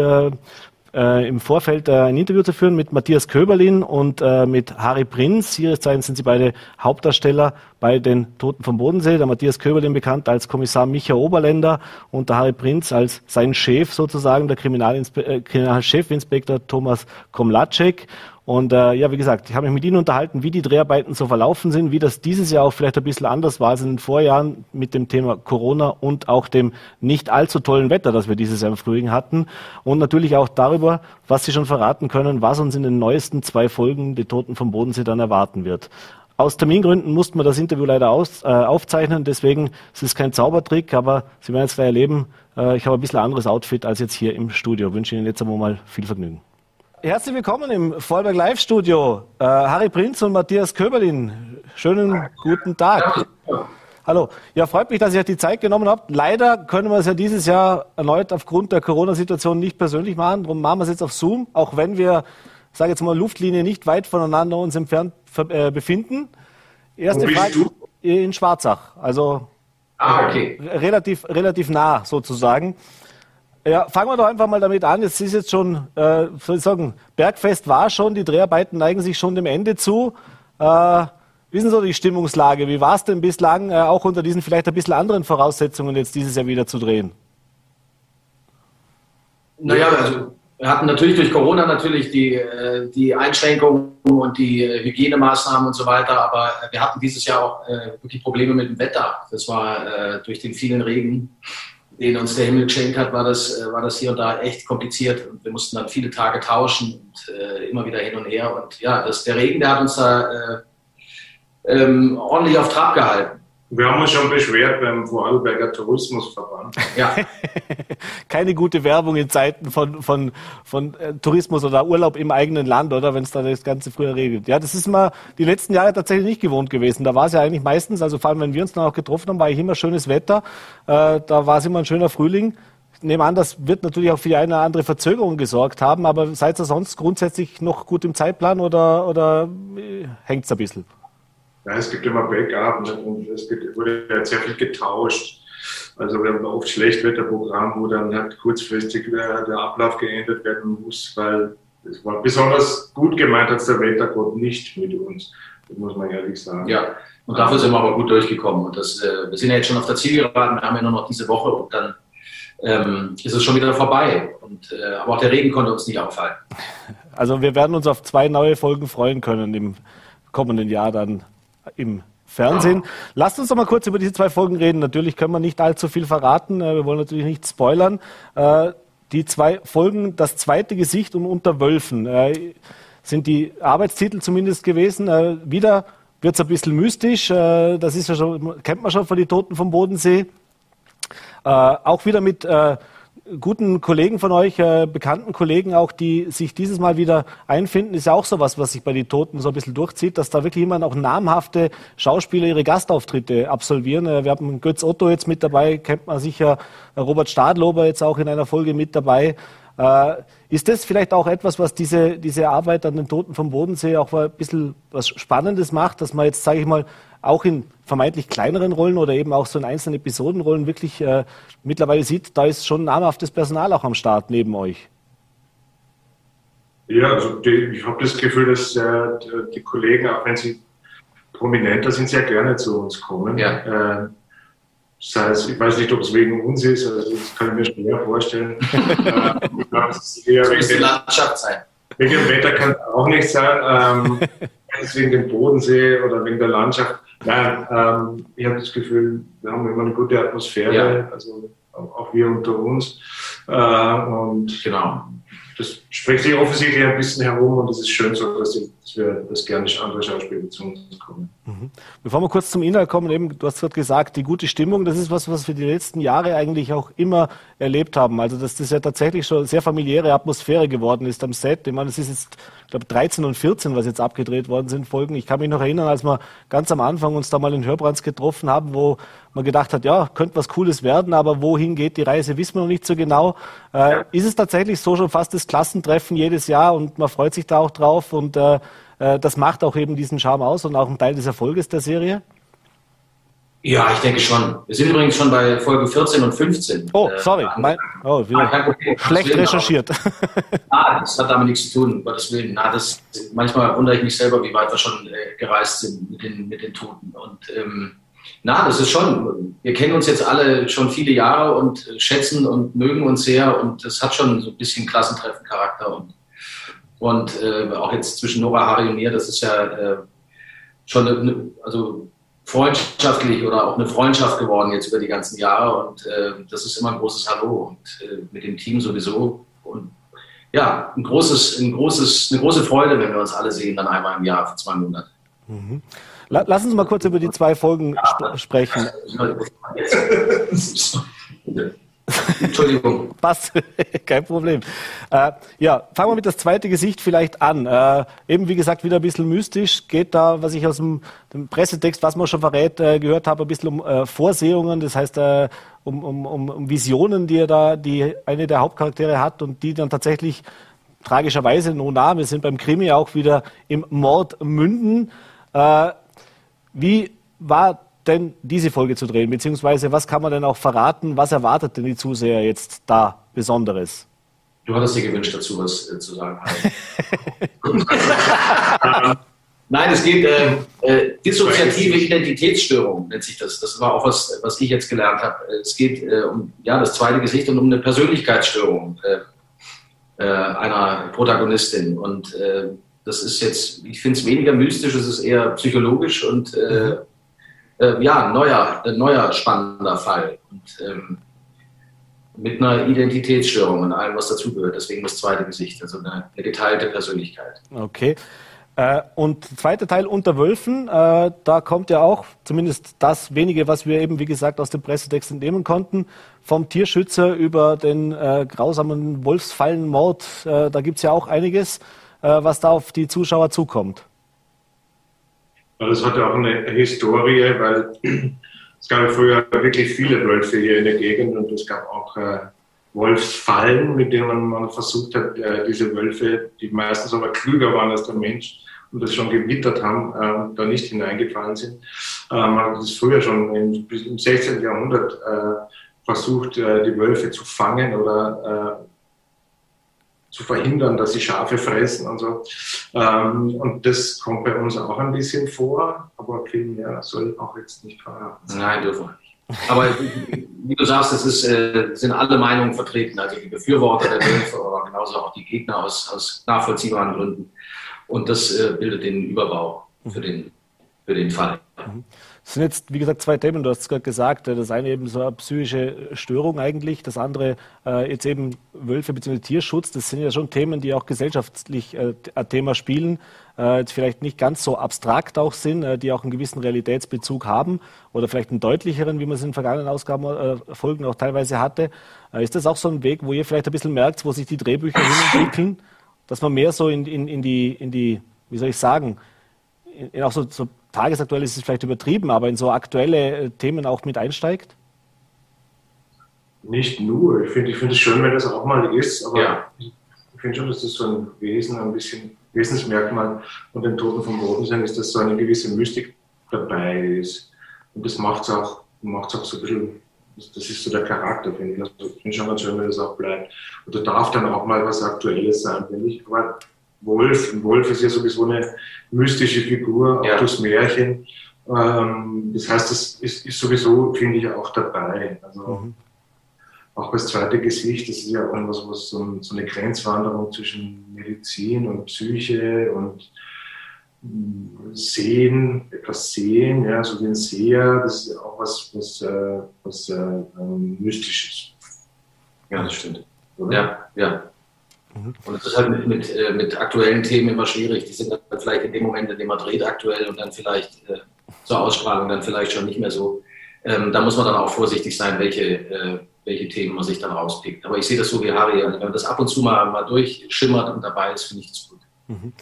äh, im Vorfeld äh, ein Interview zu führen mit Matthias Köberlin und äh, mit Harry Prinz. Zeichens sind sie beide Hauptdarsteller bei den Toten vom Bodensee. Der Matthias Köberlin bekannt als Kommissar Micha Oberländer und der Harry Prinz als sein Chef sozusagen, der Kriminalinspe äh, Kriminalchefinspektor Thomas Komlatschek. Und äh, ja, wie gesagt, ich habe mich mit Ihnen unterhalten, wie die Dreharbeiten so verlaufen sind, wie das dieses Jahr auch vielleicht ein bisschen anders war als in den Vorjahren mit dem Thema Corona und auch dem nicht allzu tollen Wetter, das wir dieses Jahr im Frühling hatten. Und natürlich auch darüber, was Sie schon verraten können, was uns in den neuesten zwei Folgen die Toten vom Bodensee dann erwarten wird. Aus Termingründen mussten wir das Interview leider aus, äh, aufzeichnen, deswegen es ist kein Zaubertrick, aber Sie werden jetzt gleich erleben, äh, ich habe ein bisschen anderes Outfit als jetzt hier im Studio. Ich wünsche Ihnen jetzt einmal mal viel Vergnügen. Herzlich willkommen im Vollberg Live Studio. Äh, Harry Prinz und Matthias Köberlin. Schönen guten Tag. Hallo. Ja, freut mich, dass ihr euch die Zeit genommen habt. Leider können wir es ja dieses Jahr erneut aufgrund der Corona-Situation nicht persönlich machen. Darum machen wir es jetzt auf Zoom, auch wenn wir, sage jetzt mal, Luftlinie nicht weit voneinander uns entfernt äh, befinden. Erste Frage in Schwarzach. Also ah, okay. relativ, relativ nah sozusagen. Ja, fangen wir doch einfach mal damit an. Jetzt ist jetzt schon, äh, soll ich sagen, Bergfest war schon, die Dreharbeiten neigen sich schon dem Ende zu. Äh, wie ist denn so die Stimmungslage? Wie war es denn bislang, äh, auch unter diesen vielleicht ein bisschen anderen Voraussetzungen jetzt dieses Jahr wieder zu drehen? Naja, also wir hatten natürlich durch Corona natürlich die, äh, die Einschränkungen und die äh, Hygienemaßnahmen und so weiter, aber wir hatten dieses Jahr auch äh, wirklich Probleme mit dem Wetter. Das war durch den vielen Regen, den uns der Himmel geschenkt hat, war das, war das hier und da echt kompliziert und wir mussten dann viele Tage tauschen und immer wieder hin und her. Und ja, das, der Regen, der hat uns da ähm, ordentlich auf Trab gehalten. Wir haben uns schon beschwert beim Vorarlberger Tourismusverband. Ja. Keine gute Werbung in Zeiten von, von, von äh, Tourismus oder Urlaub im eigenen Land, oder wenn es da das Ganze früher regelt. Ja, das ist mal die letzten Jahre tatsächlich nicht gewohnt gewesen. Da war es ja eigentlich meistens, also vor allem wenn wir uns dann auch getroffen haben, war ich immer schönes Wetter. Äh, da war es immer ein schöner Frühling. Ich nehme an, das wird natürlich auch für die eine oder andere Verzögerung gesorgt haben, aber seid ihr sonst grundsätzlich noch gut im Zeitplan oder, oder äh, hängt es ein bisschen? Ja, es gibt immer Backup und es wurde ja sehr viel getauscht. Also wir haben oft Schlechtwetterprogramm, wo dann halt kurzfristig der, der Ablauf geändert werden muss, weil es war besonders gut gemeint als der Wettergott nicht mit uns. Das muss man ehrlich sagen. Ja, und dafür sind wir aber gut durchgekommen. Und das, äh, wir sind ja jetzt schon auf der Zielgeraden, wir haben ja nur noch diese Woche und dann ähm, ist es schon wieder vorbei. Und, äh, aber auch der Regen konnte uns nicht aufhalten. Also wir werden uns auf zwei neue Folgen freuen können im kommenden Jahr dann im Fernsehen. Lasst uns doch mal kurz über diese zwei Folgen reden. Natürlich können wir nicht allzu viel verraten. Äh, wir wollen natürlich nicht spoilern. Äh, die zwei Folgen, das zweite Gesicht und unter Wölfen, äh, sind die Arbeitstitel zumindest gewesen. Wieder wird es ein bisschen mystisch. Das ist ja schon, kennt man schon von die Toten vom Bodensee. Auch wieder mit guten Kollegen von euch, äh, bekannten Kollegen auch, die sich dieses Mal wieder einfinden, ist ja auch sowas, was sich bei den Toten so ein bisschen durchzieht, dass da wirklich jemand auch namhafte Schauspieler ihre Gastauftritte absolvieren. Äh, wir haben Götz Otto jetzt mit dabei, kennt man sicher, Robert Stadlober jetzt auch in einer Folge mit dabei. Äh, ist das vielleicht auch etwas, was diese, diese Arbeit an den Toten vom Bodensee auch ein bisschen was Spannendes macht, dass man jetzt, sage ich mal, auch in vermeintlich kleineren Rollen oder eben auch so in einzelnen Episodenrollen wirklich äh, mittlerweile sieht, da ist schon namhaftes Personal auch am Start neben euch. Ja, also die, ich habe das Gefühl, dass äh, die Kollegen, auch wenn sie prominenter sind, sehr gerne zu uns kommen. Ja. Äh, das heißt, ich weiß nicht, ob es wegen uns ist, also das kann ich mir schwer vorstellen. äh, ich glaube, es ist eher wegen, Landschaft sein. wegen dem Wetter kann es auch nicht sein. Ähm, wegen dem Bodensee oder wegen der Landschaft. Nein, ähm, ich habe das Gefühl, wir haben immer eine gute Atmosphäre, ja. also auch wir unter uns. Äh, und genau, das spricht sich offensichtlich ein bisschen herum und es ist schön so, dass, die, dass wir das gerne andere Schauspieler zu uns kommen. Mhm. Bevor wir kurz zum Inhalt kommen, eben, du hast gerade gesagt, die gute Stimmung, das ist was, was wir die letzten Jahre eigentlich auch immer erlebt haben. Also, dass das ja tatsächlich schon sehr familiäre Atmosphäre geworden ist am Set. Ich meine, es ist jetzt, ich glaube, 13 und 14, was jetzt abgedreht worden sind, Folgen. Ich kann mich noch erinnern, als wir ganz am Anfang uns da mal in Hörbrands getroffen haben, wo man gedacht hat, ja, könnte was Cooles werden, aber wohin geht die Reise, wissen wir noch nicht so genau. Äh, ist es tatsächlich so schon fast das Klassentreffen jedes Jahr und man freut sich da auch drauf und äh, äh, das macht auch eben diesen Charme aus und auch ein Teil des Erfolges der Serie? Ja, ich denke schon. Wir sind übrigens schon bei Folge 14 und 15. Oh, äh, sorry. Mein, oh, ah, schlecht Willen, recherchiert. ah, das hat damit nichts zu tun, um Gottes Willen. Na, das, manchmal wundere ich mich selber, wie weit wir schon äh, gereist sind mit den, mit den Toten. Und ähm, na, das ist schon, wir kennen uns jetzt alle schon viele Jahre und schätzen und mögen uns sehr und das hat schon so ein bisschen Klassentreffen-Charakter und, und äh, auch jetzt zwischen Nora, Harry und mir, das ist ja äh, schon eine, also freundschaftlich oder auch eine Freundschaft geworden jetzt über die ganzen Jahre und äh, das ist immer ein großes Hallo und äh, mit dem Team sowieso und ja, ein großes, ein großes, eine große Freude, wenn wir uns alle sehen, dann einmal im Jahr für zwei Monate. Mhm. Lass uns mal kurz über die zwei Folgen sp sprechen. Entschuldigung. Passt, kein Problem. Äh, ja, fangen wir mit das zweite Gesicht vielleicht an. Äh, eben wie gesagt wieder ein bisschen mystisch. Geht da, was ich aus dem, dem Pressetext, was man schon verrät, äh, gehört habe, ein bisschen um äh, Vorsehungen. Das heißt äh, um, um, um Visionen, die er da, die eine der Hauptcharaktere hat und die dann tatsächlich tragischerweise, no nah, wir sind beim Krimi auch wieder im Mord münden. Wie war denn diese Folge zu drehen? Beziehungsweise was kann man denn auch verraten? Was erwartet denn die Zuseher jetzt da Besonderes? Du hattest dir gewünscht dazu, was äh, zu sagen. Nein, es geht äh, äh, dissoziative Identitätsstörung, nennt sich das. Das war auch was, was ich jetzt gelernt habe. Es geht äh, um ja, das zweite Gesicht und um eine Persönlichkeitsstörung äh, äh, einer Protagonistin. Und äh, das ist jetzt, ich finde es weniger mystisch, es ist eher psychologisch und mhm. ja, neuer, neuer spannender Fall. Und ähm, mit einer Identitätsstörung und allem, was dazugehört. Deswegen das zweite Gesicht, also eine, eine geteilte Persönlichkeit. Okay. Äh, und zweiter Teil unter Wölfen, äh, da kommt ja auch zumindest das wenige, was wir eben, wie gesagt, aus dem Pressetext entnehmen konnten, vom Tierschützer über den äh, grausamen Wolfsfallenmord. Äh, da gibt es ja auch einiges, äh, was da auf die Zuschauer zukommt. Das hat ja auch eine Historie, weil es gab früher wirklich viele Wölfe hier in der Gegend und es gab auch äh, Wolfsfallen, mit denen man versucht hat, diese Wölfe, die meistens aber klüger waren als der Mensch, und das schon gewittert haben, äh, da nicht hineingefallen sind. Äh, man hat das früher schon im, im 16. Jahrhundert äh, versucht, äh, die Wölfe zu fangen oder äh, zu verhindern, dass sie Schafe fressen und so. Ähm, und das kommt bei uns auch ein bisschen vor, aber viel mehr soll auch jetzt nicht verraten. Nein, dürfen wir nicht. Aber wie du sagst, es ist, äh, sind alle Meinungen vertreten, also die Befürworter der Wölfe, aber genauso auch die Gegner aus, aus nachvollziehbaren Gründen. Und das äh, bildet den Überbau für den, für den Fall. Mhm. Das sind jetzt, wie gesagt, zwei Themen. Du hast es gerade gesagt. Das eine eben so eine psychische Störung eigentlich, das andere äh, jetzt eben Wölfe bzw. Tierschutz. Das sind ja schon Themen, die auch gesellschaftlich äh, ein Thema spielen, äh, jetzt vielleicht nicht ganz so abstrakt auch sind, äh, die auch einen gewissen Realitätsbezug haben oder vielleicht einen deutlicheren, wie man es in vergangenen Ausgaben äh, Folgen auch teilweise hatte. Äh, ist das auch so ein Weg, wo ihr vielleicht ein bisschen merkt, wo sich die Drehbücher hin entwickeln? dass man mehr so in, in, in, die, in die, wie soll ich sagen, in, in auch so, so tagesaktuell ist es vielleicht übertrieben, aber in so aktuelle äh, Themen auch mit einsteigt? Nicht nur. Ich finde ich find es schön, wenn das auch mal ist, aber ja. ich finde schon, dass das so ein Wesen, ein bisschen Wesensmerkmal von den Toten vom Boden sind, ist, dass so eine gewisse Mystik dabei ist. Und das macht es auch, macht's auch so ein bisschen das ist so der Charakter, finde ich. Also ich finde schon ganz schön, wenn das auch bleibt. Und da darf dann auch mal was Aktuelles sein, finde ich. Aber Wolf, ein Wolf ist ja sowieso eine mystische Figur, auch ja. das Märchen. Ähm, das heißt, das ist, ist sowieso, finde ich, auch dabei. Also mhm. auch das zweite Gesicht, das ist ja auch etwas, was so, so eine Grenzwanderung zwischen Medizin und Psyche und Sehen, etwas sehen, ja, so wie ein Seher, das ist auch was, was, äh, was äh, ähm, Mystisches. Ja, das stimmt. Oder? Ja, ja. Mhm. Und es ist halt mit, mit, äh, mit aktuellen Themen immer schwierig. Die sind dann vielleicht in dem Moment, in dem man dreht, aktuell und dann vielleicht äh, zur Ausstrahlung dann vielleicht schon nicht mehr so. Ähm, da muss man dann auch vorsichtig sein, welche, äh, welche Themen man sich dann rauspickt. Aber ich sehe das so wie Harry. Also wenn man das ab und zu mal, mal durchschimmert und dabei ist, finde ich das gut. Mhm.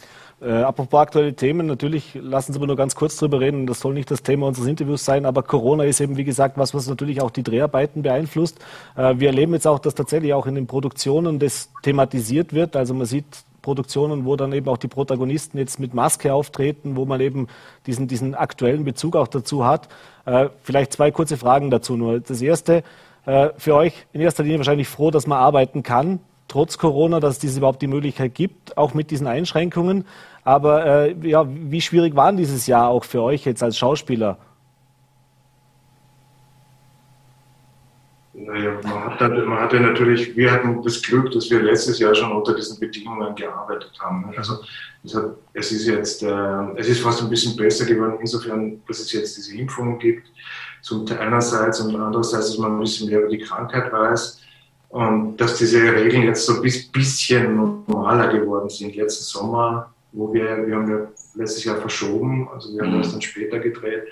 Äh, apropos aktuelle Themen, natürlich lassen Sie aber nur ganz kurz drüber reden, das soll nicht das Thema unseres Interviews sein, aber Corona ist eben, wie gesagt, was, was natürlich auch die Dreharbeiten beeinflusst. Äh, wir erleben jetzt auch, dass tatsächlich auch in den Produktionen das thematisiert wird. Also man sieht Produktionen, wo dann eben auch die Protagonisten jetzt mit Maske auftreten, wo man eben diesen, diesen aktuellen Bezug auch dazu hat. Äh, vielleicht zwei kurze Fragen dazu nur. Das erste, äh, für euch in erster Linie wahrscheinlich froh, dass man arbeiten kann, trotz Corona, dass es überhaupt die Möglichkeit gibt, auch mit diesen Einschränkungen. Aber äh, ja, wie schwierig war dieses Jahr auch für euch jetzt als Schauspieler? Naja, man, hat man hatte natürlich, wir hatten das Glück, dass wir letztes Jahr schon unter diesen Bedingungen gearbeitet haben. Also es, hat, es ist jetzt, äh, es ist fast ein bisschen besser geworden, insofern, dass es jetzt diese Impfungen gibt. Zum einerseits und andererseits, dass man ein bisschen mehr über die Krankheit weiß und dass diese Regeln jetzt so ein bisschen normaler geworden sind. Letzten Sommer wo wir, wir haben ja letztes Jahr verschoben, also wir haben mhm. das dann später gedreht,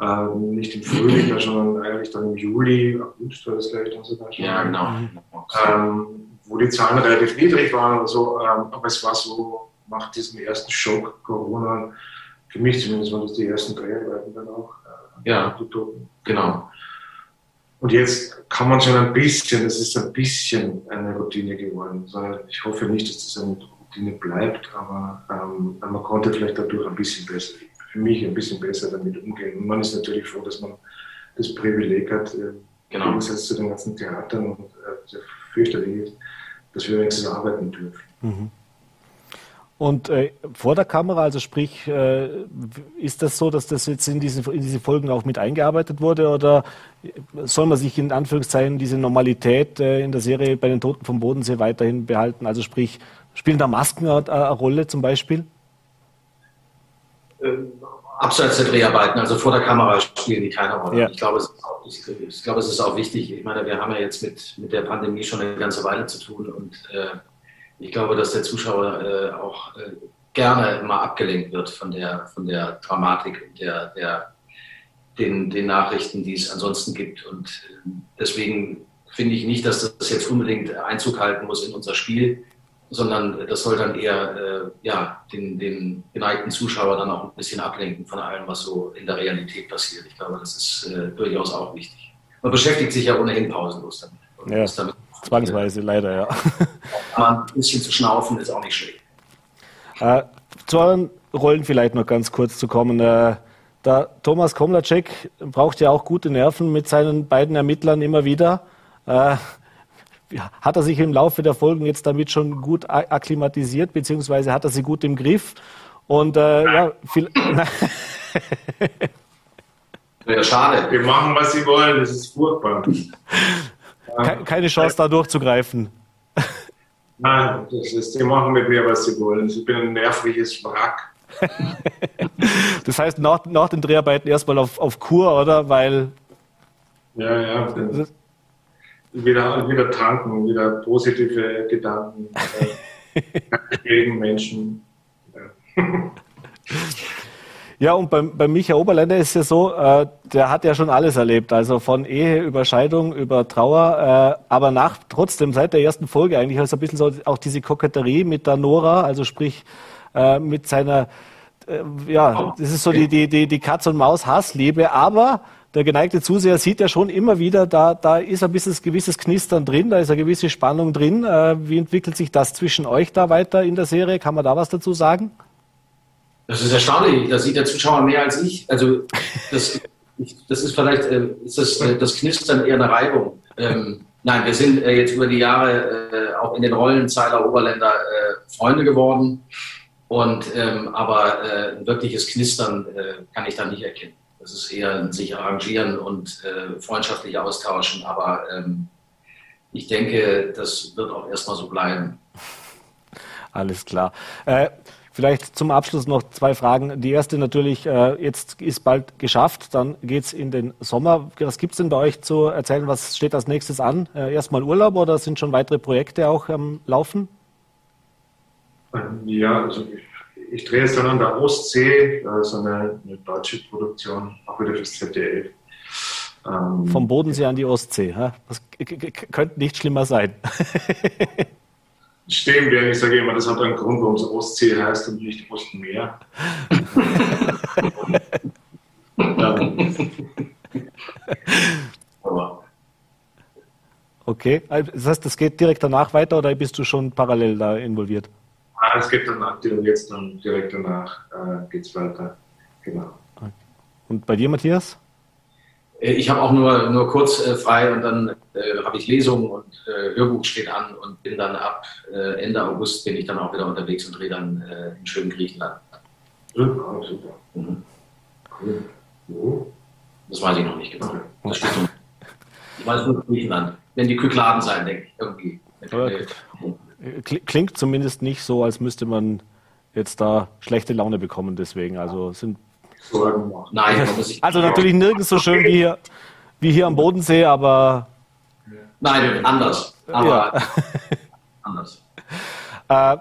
ähm, nicht im Frühling, sondern eigentlich dann im Juli, August war das gleich dann sogar schon. Ja, genau. Ähm, wo die Zahlen relativ niedrig waren oder so, ähm, aber es war so nach diesem ersten Schock Corona, für mich zumindest waren das die ersten Dreharbeiten dann auch. Äh, ja, genau. Und jetzt kann man schon ein bisschen, es ist ein bisschen eine Routine geworden. Ich hoffe nicht, dass das eine Dinge bleibt, aber ähm, man konnte vielleicht dadurch ein bisschen besser, für mich ein bisschen besser damit umgehen. Und man ist natürlich froh, dass man das Privileg hat, äh, genau. im Gegensatz zu den ganzen Theatern und äh, sehr fürchterlich ist, dass wir wenigstens arbeiten dürfen. Mhm. Und äh, vor der Kamera, also sprich, äh, ist das so, dass das jetzt in diese, in diese Folgen auch mit eingearbeitet wurde oder soll man sich in Anführungszeichen diese Normalität äh, in der Serie bei den Toten vom Bodensee weiterhin behalten? Also sprich, spielen da Masken eine, eine Rolle zum Beispiel? Ähm, abseits der Dreharbeiten, also vor der Kamera spielen die keine Rolle. Ja. Ich, glaube, es ist auch, ich, ich, glaube, es ist auch wichtig. Ich meine, wir haben ja jetzt mit, mit der Pandemie schon eine ganze Weile zu tun und äh, ich glaube, dass der Zuschauer äh, auch äh, gerne immer abgelenkt wird von der, von der Dramatik und der, der, den, den Nachrichten, die es ansonsten gibt. Und äh, deswegen finde ich nicht, dass das jetzt unbedingt Einzug halten muss in unser Spiel, sondern das soll dann eher äh, ja, den, den geneigten Zuschauer dann auch ein bisschen ablenken von allem, was so in der Realität passiert. Ich glaube, das ist äh, durchaus auch wichtig. Man beschäftigt sich ja ohnehin pausenlos damit. Ja. damit Zwangsweise, leider, ja. Aber ein bisschen zu schnaufen ist auch nicht schlecht. Äh, zu euren Rollen vielleicht noch ganz kurz zu kommen. Äh, der Thomas Komlacek braucht ja auch gute Nerven mit seinen beiden Ermittlern immer wieder. Hat er sich im Laufe der Folgen jetzt damit schon gut akklimatisiert, beziehungsweise hat er sie gut im Griff? Und äh, ja, viel. ja, schade. Wir machen, was sie wollen, das ist furchtbar. keine Chance, da durchzugreifen. Nein, das ist, die machen mit mir, was sie wollen. Ich bin ein nervliches Wrack. das heißt, nach, nach den Dreharbeiten erstmal auf, auf Kur, oder? Weil. Ja, ja. Wieder, wieder tanken, wieder positive Gedanken äh, gegen Menschen. Ja. Ja, und beim, beim Micha Oberländer ist es ja so, äh, der hat ja schon alles erlebt, also von Ehe über Scheidung, über Trauer, äh, aber nach trotzdem seit der ersten Folge eigentlich ist ein bisschen so auch diese Koketterie mit der Nora, also sprich äh, mit seiner, äh, ja, das ist so die, die, die, die Katz- und Maus-Hassliebe, aber der geneigte Zuseher sieht ja schon immer wieder, da, da ist ein bisschen gewisses Knistern drin, da ist eine gewisse Spannung drin. Äh, wie entwickelt sich das zwischen euch da weiter in der Serie? Kann man da was dazu sagen? Das ist erstaunlich. Da sieht der Zuschauer mehr als ich. Also das, das ist vielleicht äh, ist das, äh, das Knistern eher eine Reibung. Ähm, nein, wir sind jetzt über die Jahre auch in den Rollen Zeiler Oberländer Freunde geworden. Und ähm, aber ein wirkliches Knistern kann ich da nicht erkennen. Das ist eher sich arrangieren und freundschaftlich austauschen. Aber ähm, ich denke, das wird auch erstmal so bleiben. Alles klar. Vielleicht zum Abschluss noch zwei Fragen. Die erste natürlich, äh, jetzt ist bald geschafft, dann geht es in den Sommer. Was gibt es denn bei euch zu erzählen? Was steht als nächstes an? Äh, erstmal Urlaub oder sind schon weitere Projekte auch am Laufen? Ähm, ja, also ich, ich drehe es dann an der Ostsee, so eine, eine deutsche Produktion, auch wieder fürs ZDF. Ähm, Vom Bodensee an die Ostsee. Das könnte nicht schlimmer sein. stehen werden. Ich sage immer, das hat einen Grund, warum es Ostsee heißt und nicht Ostmeer. okay, also, das heißt, das geht direkt danach weiter oder bist du schon parallel da involviert? Ah, es geht danach, jetzt dann direkt danach äh, geht es weiter. Genau. Und bei dir, Matthias? Äh, ich habe auch nur, nur kurz äh, frei und dann äh, habe ich Lesungen und äh, Hörbuch steht an und bin dann ab äh, Ende August bin ich dann auch wieder unterwegs und drehe dann äh, in schönen Griechenland. Ja, super. Mhm. Cool. Das weiß ich noch nicht genau. Das steht noch. Ich weiß nur Griechenland. Wenn die Kykladen sein, denke ich, irgendwie. Klingt zumindest nicht so, als müsste man jetzt da schlechte Laune bekommen deswegen. Also sind Nein, also natürlich nirgends so schön wie hier, wie hier am Bodensee, aber. Nein, anders. Aber ja. anders. Äh,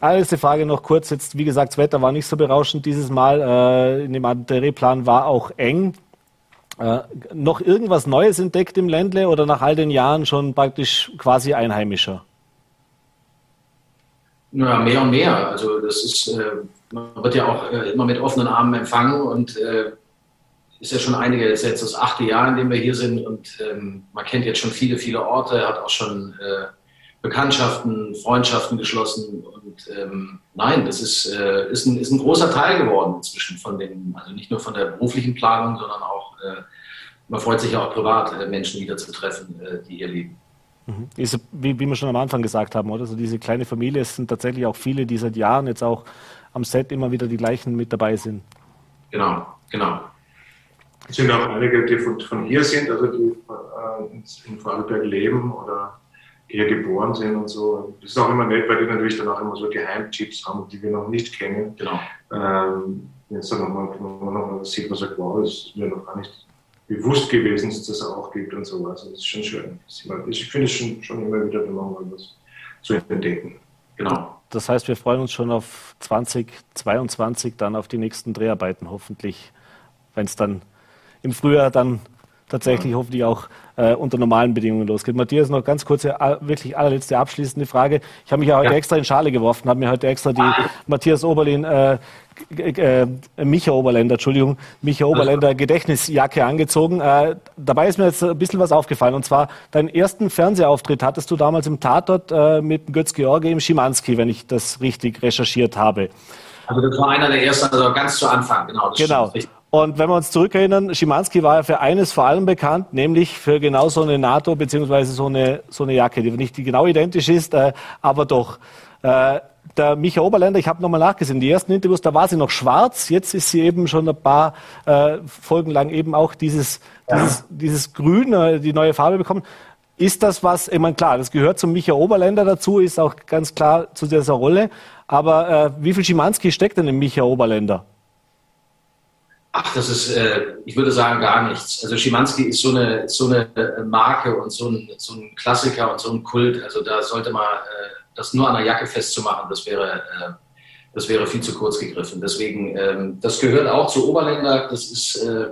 Letzte Frage noch kurz. Jetzt, wie gesagt, das Wetter war nicht so berauschend dieses Mal. Äh, in dem Drehplan war auch eng. Äh, noch irgendwas Neues entdeckt im Ländle oder nach all den Jahren schon praktisch quasi einheimischer? Ja, mehr und mehr. Also das ist, äh, man wird ja auch äh, immer mit offenen Armen empfangen und äh, ist ja schon einige, ist jetzt das achte Jahr, in dem wir hier sind und ähm, man kennt jetzt schon viele, viele Orte, hat auch schon äh, Bekanntschaften, Freundschaften geschlossen und ähm, nein, das ist, äh, ist, ein, ist ein großer Teil geworden inzwischen von dem, also nicht nur von der beruflichen Planung, sondern auch, äh, man freut sich ja auch privat, Menschen wieder zu treffen, die hier leben. Mhm. Ist, wie, wie wir schon am Anfang gesagt haben, oder? So diese kleine Familie, es sind tatsächlich auch viele, die seit Jahren jetzt auch am Set immer wieder die gleichen mit dabei sind. Genau, genau. Es sind auch einige, die von, von hier sind, also die äh, in Vorarlberg leben oder hier geboren sind und so. Das ist auch immer nett, weil die natürlich dann auch immer so Geheimtipps haben, die wir noch nicht kennen. Genau. Ähm, jetzt dann nochmal noch sieht, man sagt, wow, das ist mir noch gar nicht bewusst gewesen, dass es das auch gibt und so. Also das ist schon schön. Ich finde es schon, schon immer wieder mal was zu entdecken. Genau. Das heißt, wir freuen uns schon auf 2022, dann auf die nächsten Dreharbeiten hoffentlich, wenn es dann im Frühjahr dann tatsächlich ja. hoffentlich auch äh, unter normalen Bedingungen losgeht. Matthias, noch ganz kurze, wirklich allerletzte abschließende Frage. Ich habe mich ja heute ja. extra in Schale geworfen, habe mir heute extra die ah. Matthias Oberlin, äh, äh, Micha Oberländer, Entschuldigung, Micha Oberländer Gedächtnisjacke angezogen. Äh, dabei ist mir jetzt ein bisschen was aufgefallen. Und zwar, deinen ersten Fernsehauftritt hattest du damals im Tatort äh, mit Götz-George im Schimanski, wenn ich das richtig recherchiert habe. Also das war einer der ersten, also ganz zu Anfang, genau. genau. Und wenn wir uns zurückerinnern, Schimanski war ja für eines vor allem bekannt, nämlich für genau so eine NATO beziehungsweise so eine, so eine Jacke, die nicht genau identisch ist, äh, aber doch. Äh, der Micha Oberländer, ich habe nochmal nachgesehen, die ersten Interviews, da war sie noch schwarz, jetzt ist sie eben schon ein paar äh, Folgen lang eben auch dieses, ja. dieses, dieses Grün, äh, die neue Farbe bekommen. Ist das was, ich meine, klar, das gehört zum Micha Oberländer dazu, ist auch ganz klar zu dieser Rolle, aber äh, wie viel Schimanski steckt denn im Micha Oberländer? Ach, das ist, äh, ich würde sagen, gar nichts. Also Schimanski ist so eine, so eine äh, Marke und so ein, so ein Klassiker und so ein Kult. Also da sollte man äh, das nur an der Jacke festzumachen, das wäre, äh, das wäre viel zu kurz gegriffen. Deswegen, ähm, das gehört auch zu Oberländer. Das ist äh,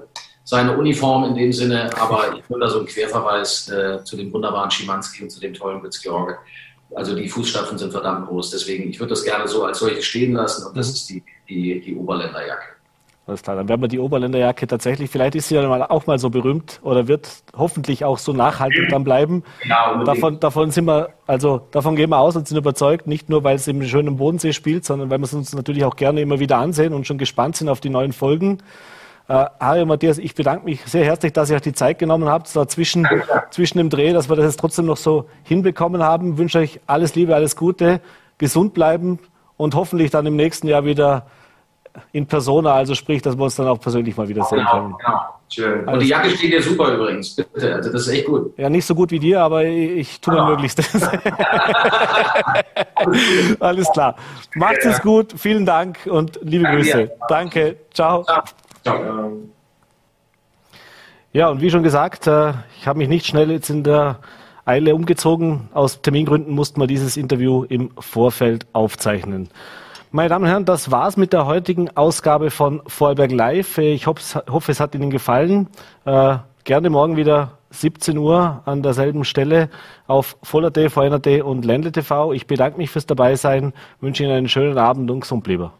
seine Uniform in dem Sinne, aber ich würde da so einen Querverweis äh, zu dem wunderbaren Schimanski und zu dem tollen Götz-George. Also die Fußstapfen sind verdammt groß. Deswegen, ich würde das gerne so als solche stehen lassen und das mhm. ist die, die, die Oberländerjacke. Alles klar, dann werden wir die Oberländerjacke tatsächlich, vielleicht ist sie ja auch mal so berühmt oder wird hoffentlich auch so nachhaltig dann bleiben. Ja, davon, davon sind wir, also davon gehen wir aus und sind überzeugt, nicht nur, weil es im schönen Bodensee spielt, sondern weil wir es uns natürlich auch gerne immer wieder ansehen und schon gespannt sind auf die neuen Folgen. Äh, Harry und Matthias, ich bedanke mich sehr herzlich, dass ihr euch die Zeit genommen habt, da zwischen, zwischen dem Dreh, dass wir das jetzt trotzdem noch so hinbekommen haben. Ich wünsche euch alles Liebe, alles Gute, gesund bleiben und hoffentlich dann im nächsten Jahr wieder in Persona, also sprich, dass wir uns dann auch persönlich mal wieder sehen genau, können. Genau. Schön. Und die Jacke steht dir super übrigens, bitte. Also das ist echt gut. Ja, nicht so gut wie dir, aber ich, tue mein ah. Möglichstes. Alles klar. Macht es gut, vielen Dank und liebe Danke Grüße. Dir. Danke, ciao. ciao. ciao. Ja, und wie schon gesagt, äh, ich habe mich nicht schnell jetzt in der Eile umgezogen. Aus Termingründen mussten wir dieses Interview im Vorfeld aufzeichnen. Meine Damen und Herren, das war's mit der heutigen Ausgabe von Vorarlberg Live. Ich hoffe, es hat Ihnen gefallen. Äh, gerne morgen wieder 17 Uhr an derselben Stelle auf Voller.t, VNRT und Ländle TV. Ich bedanke mich fürs Dabeisein, wünsche Ihnen einen schönen Abend und gesund bleiben.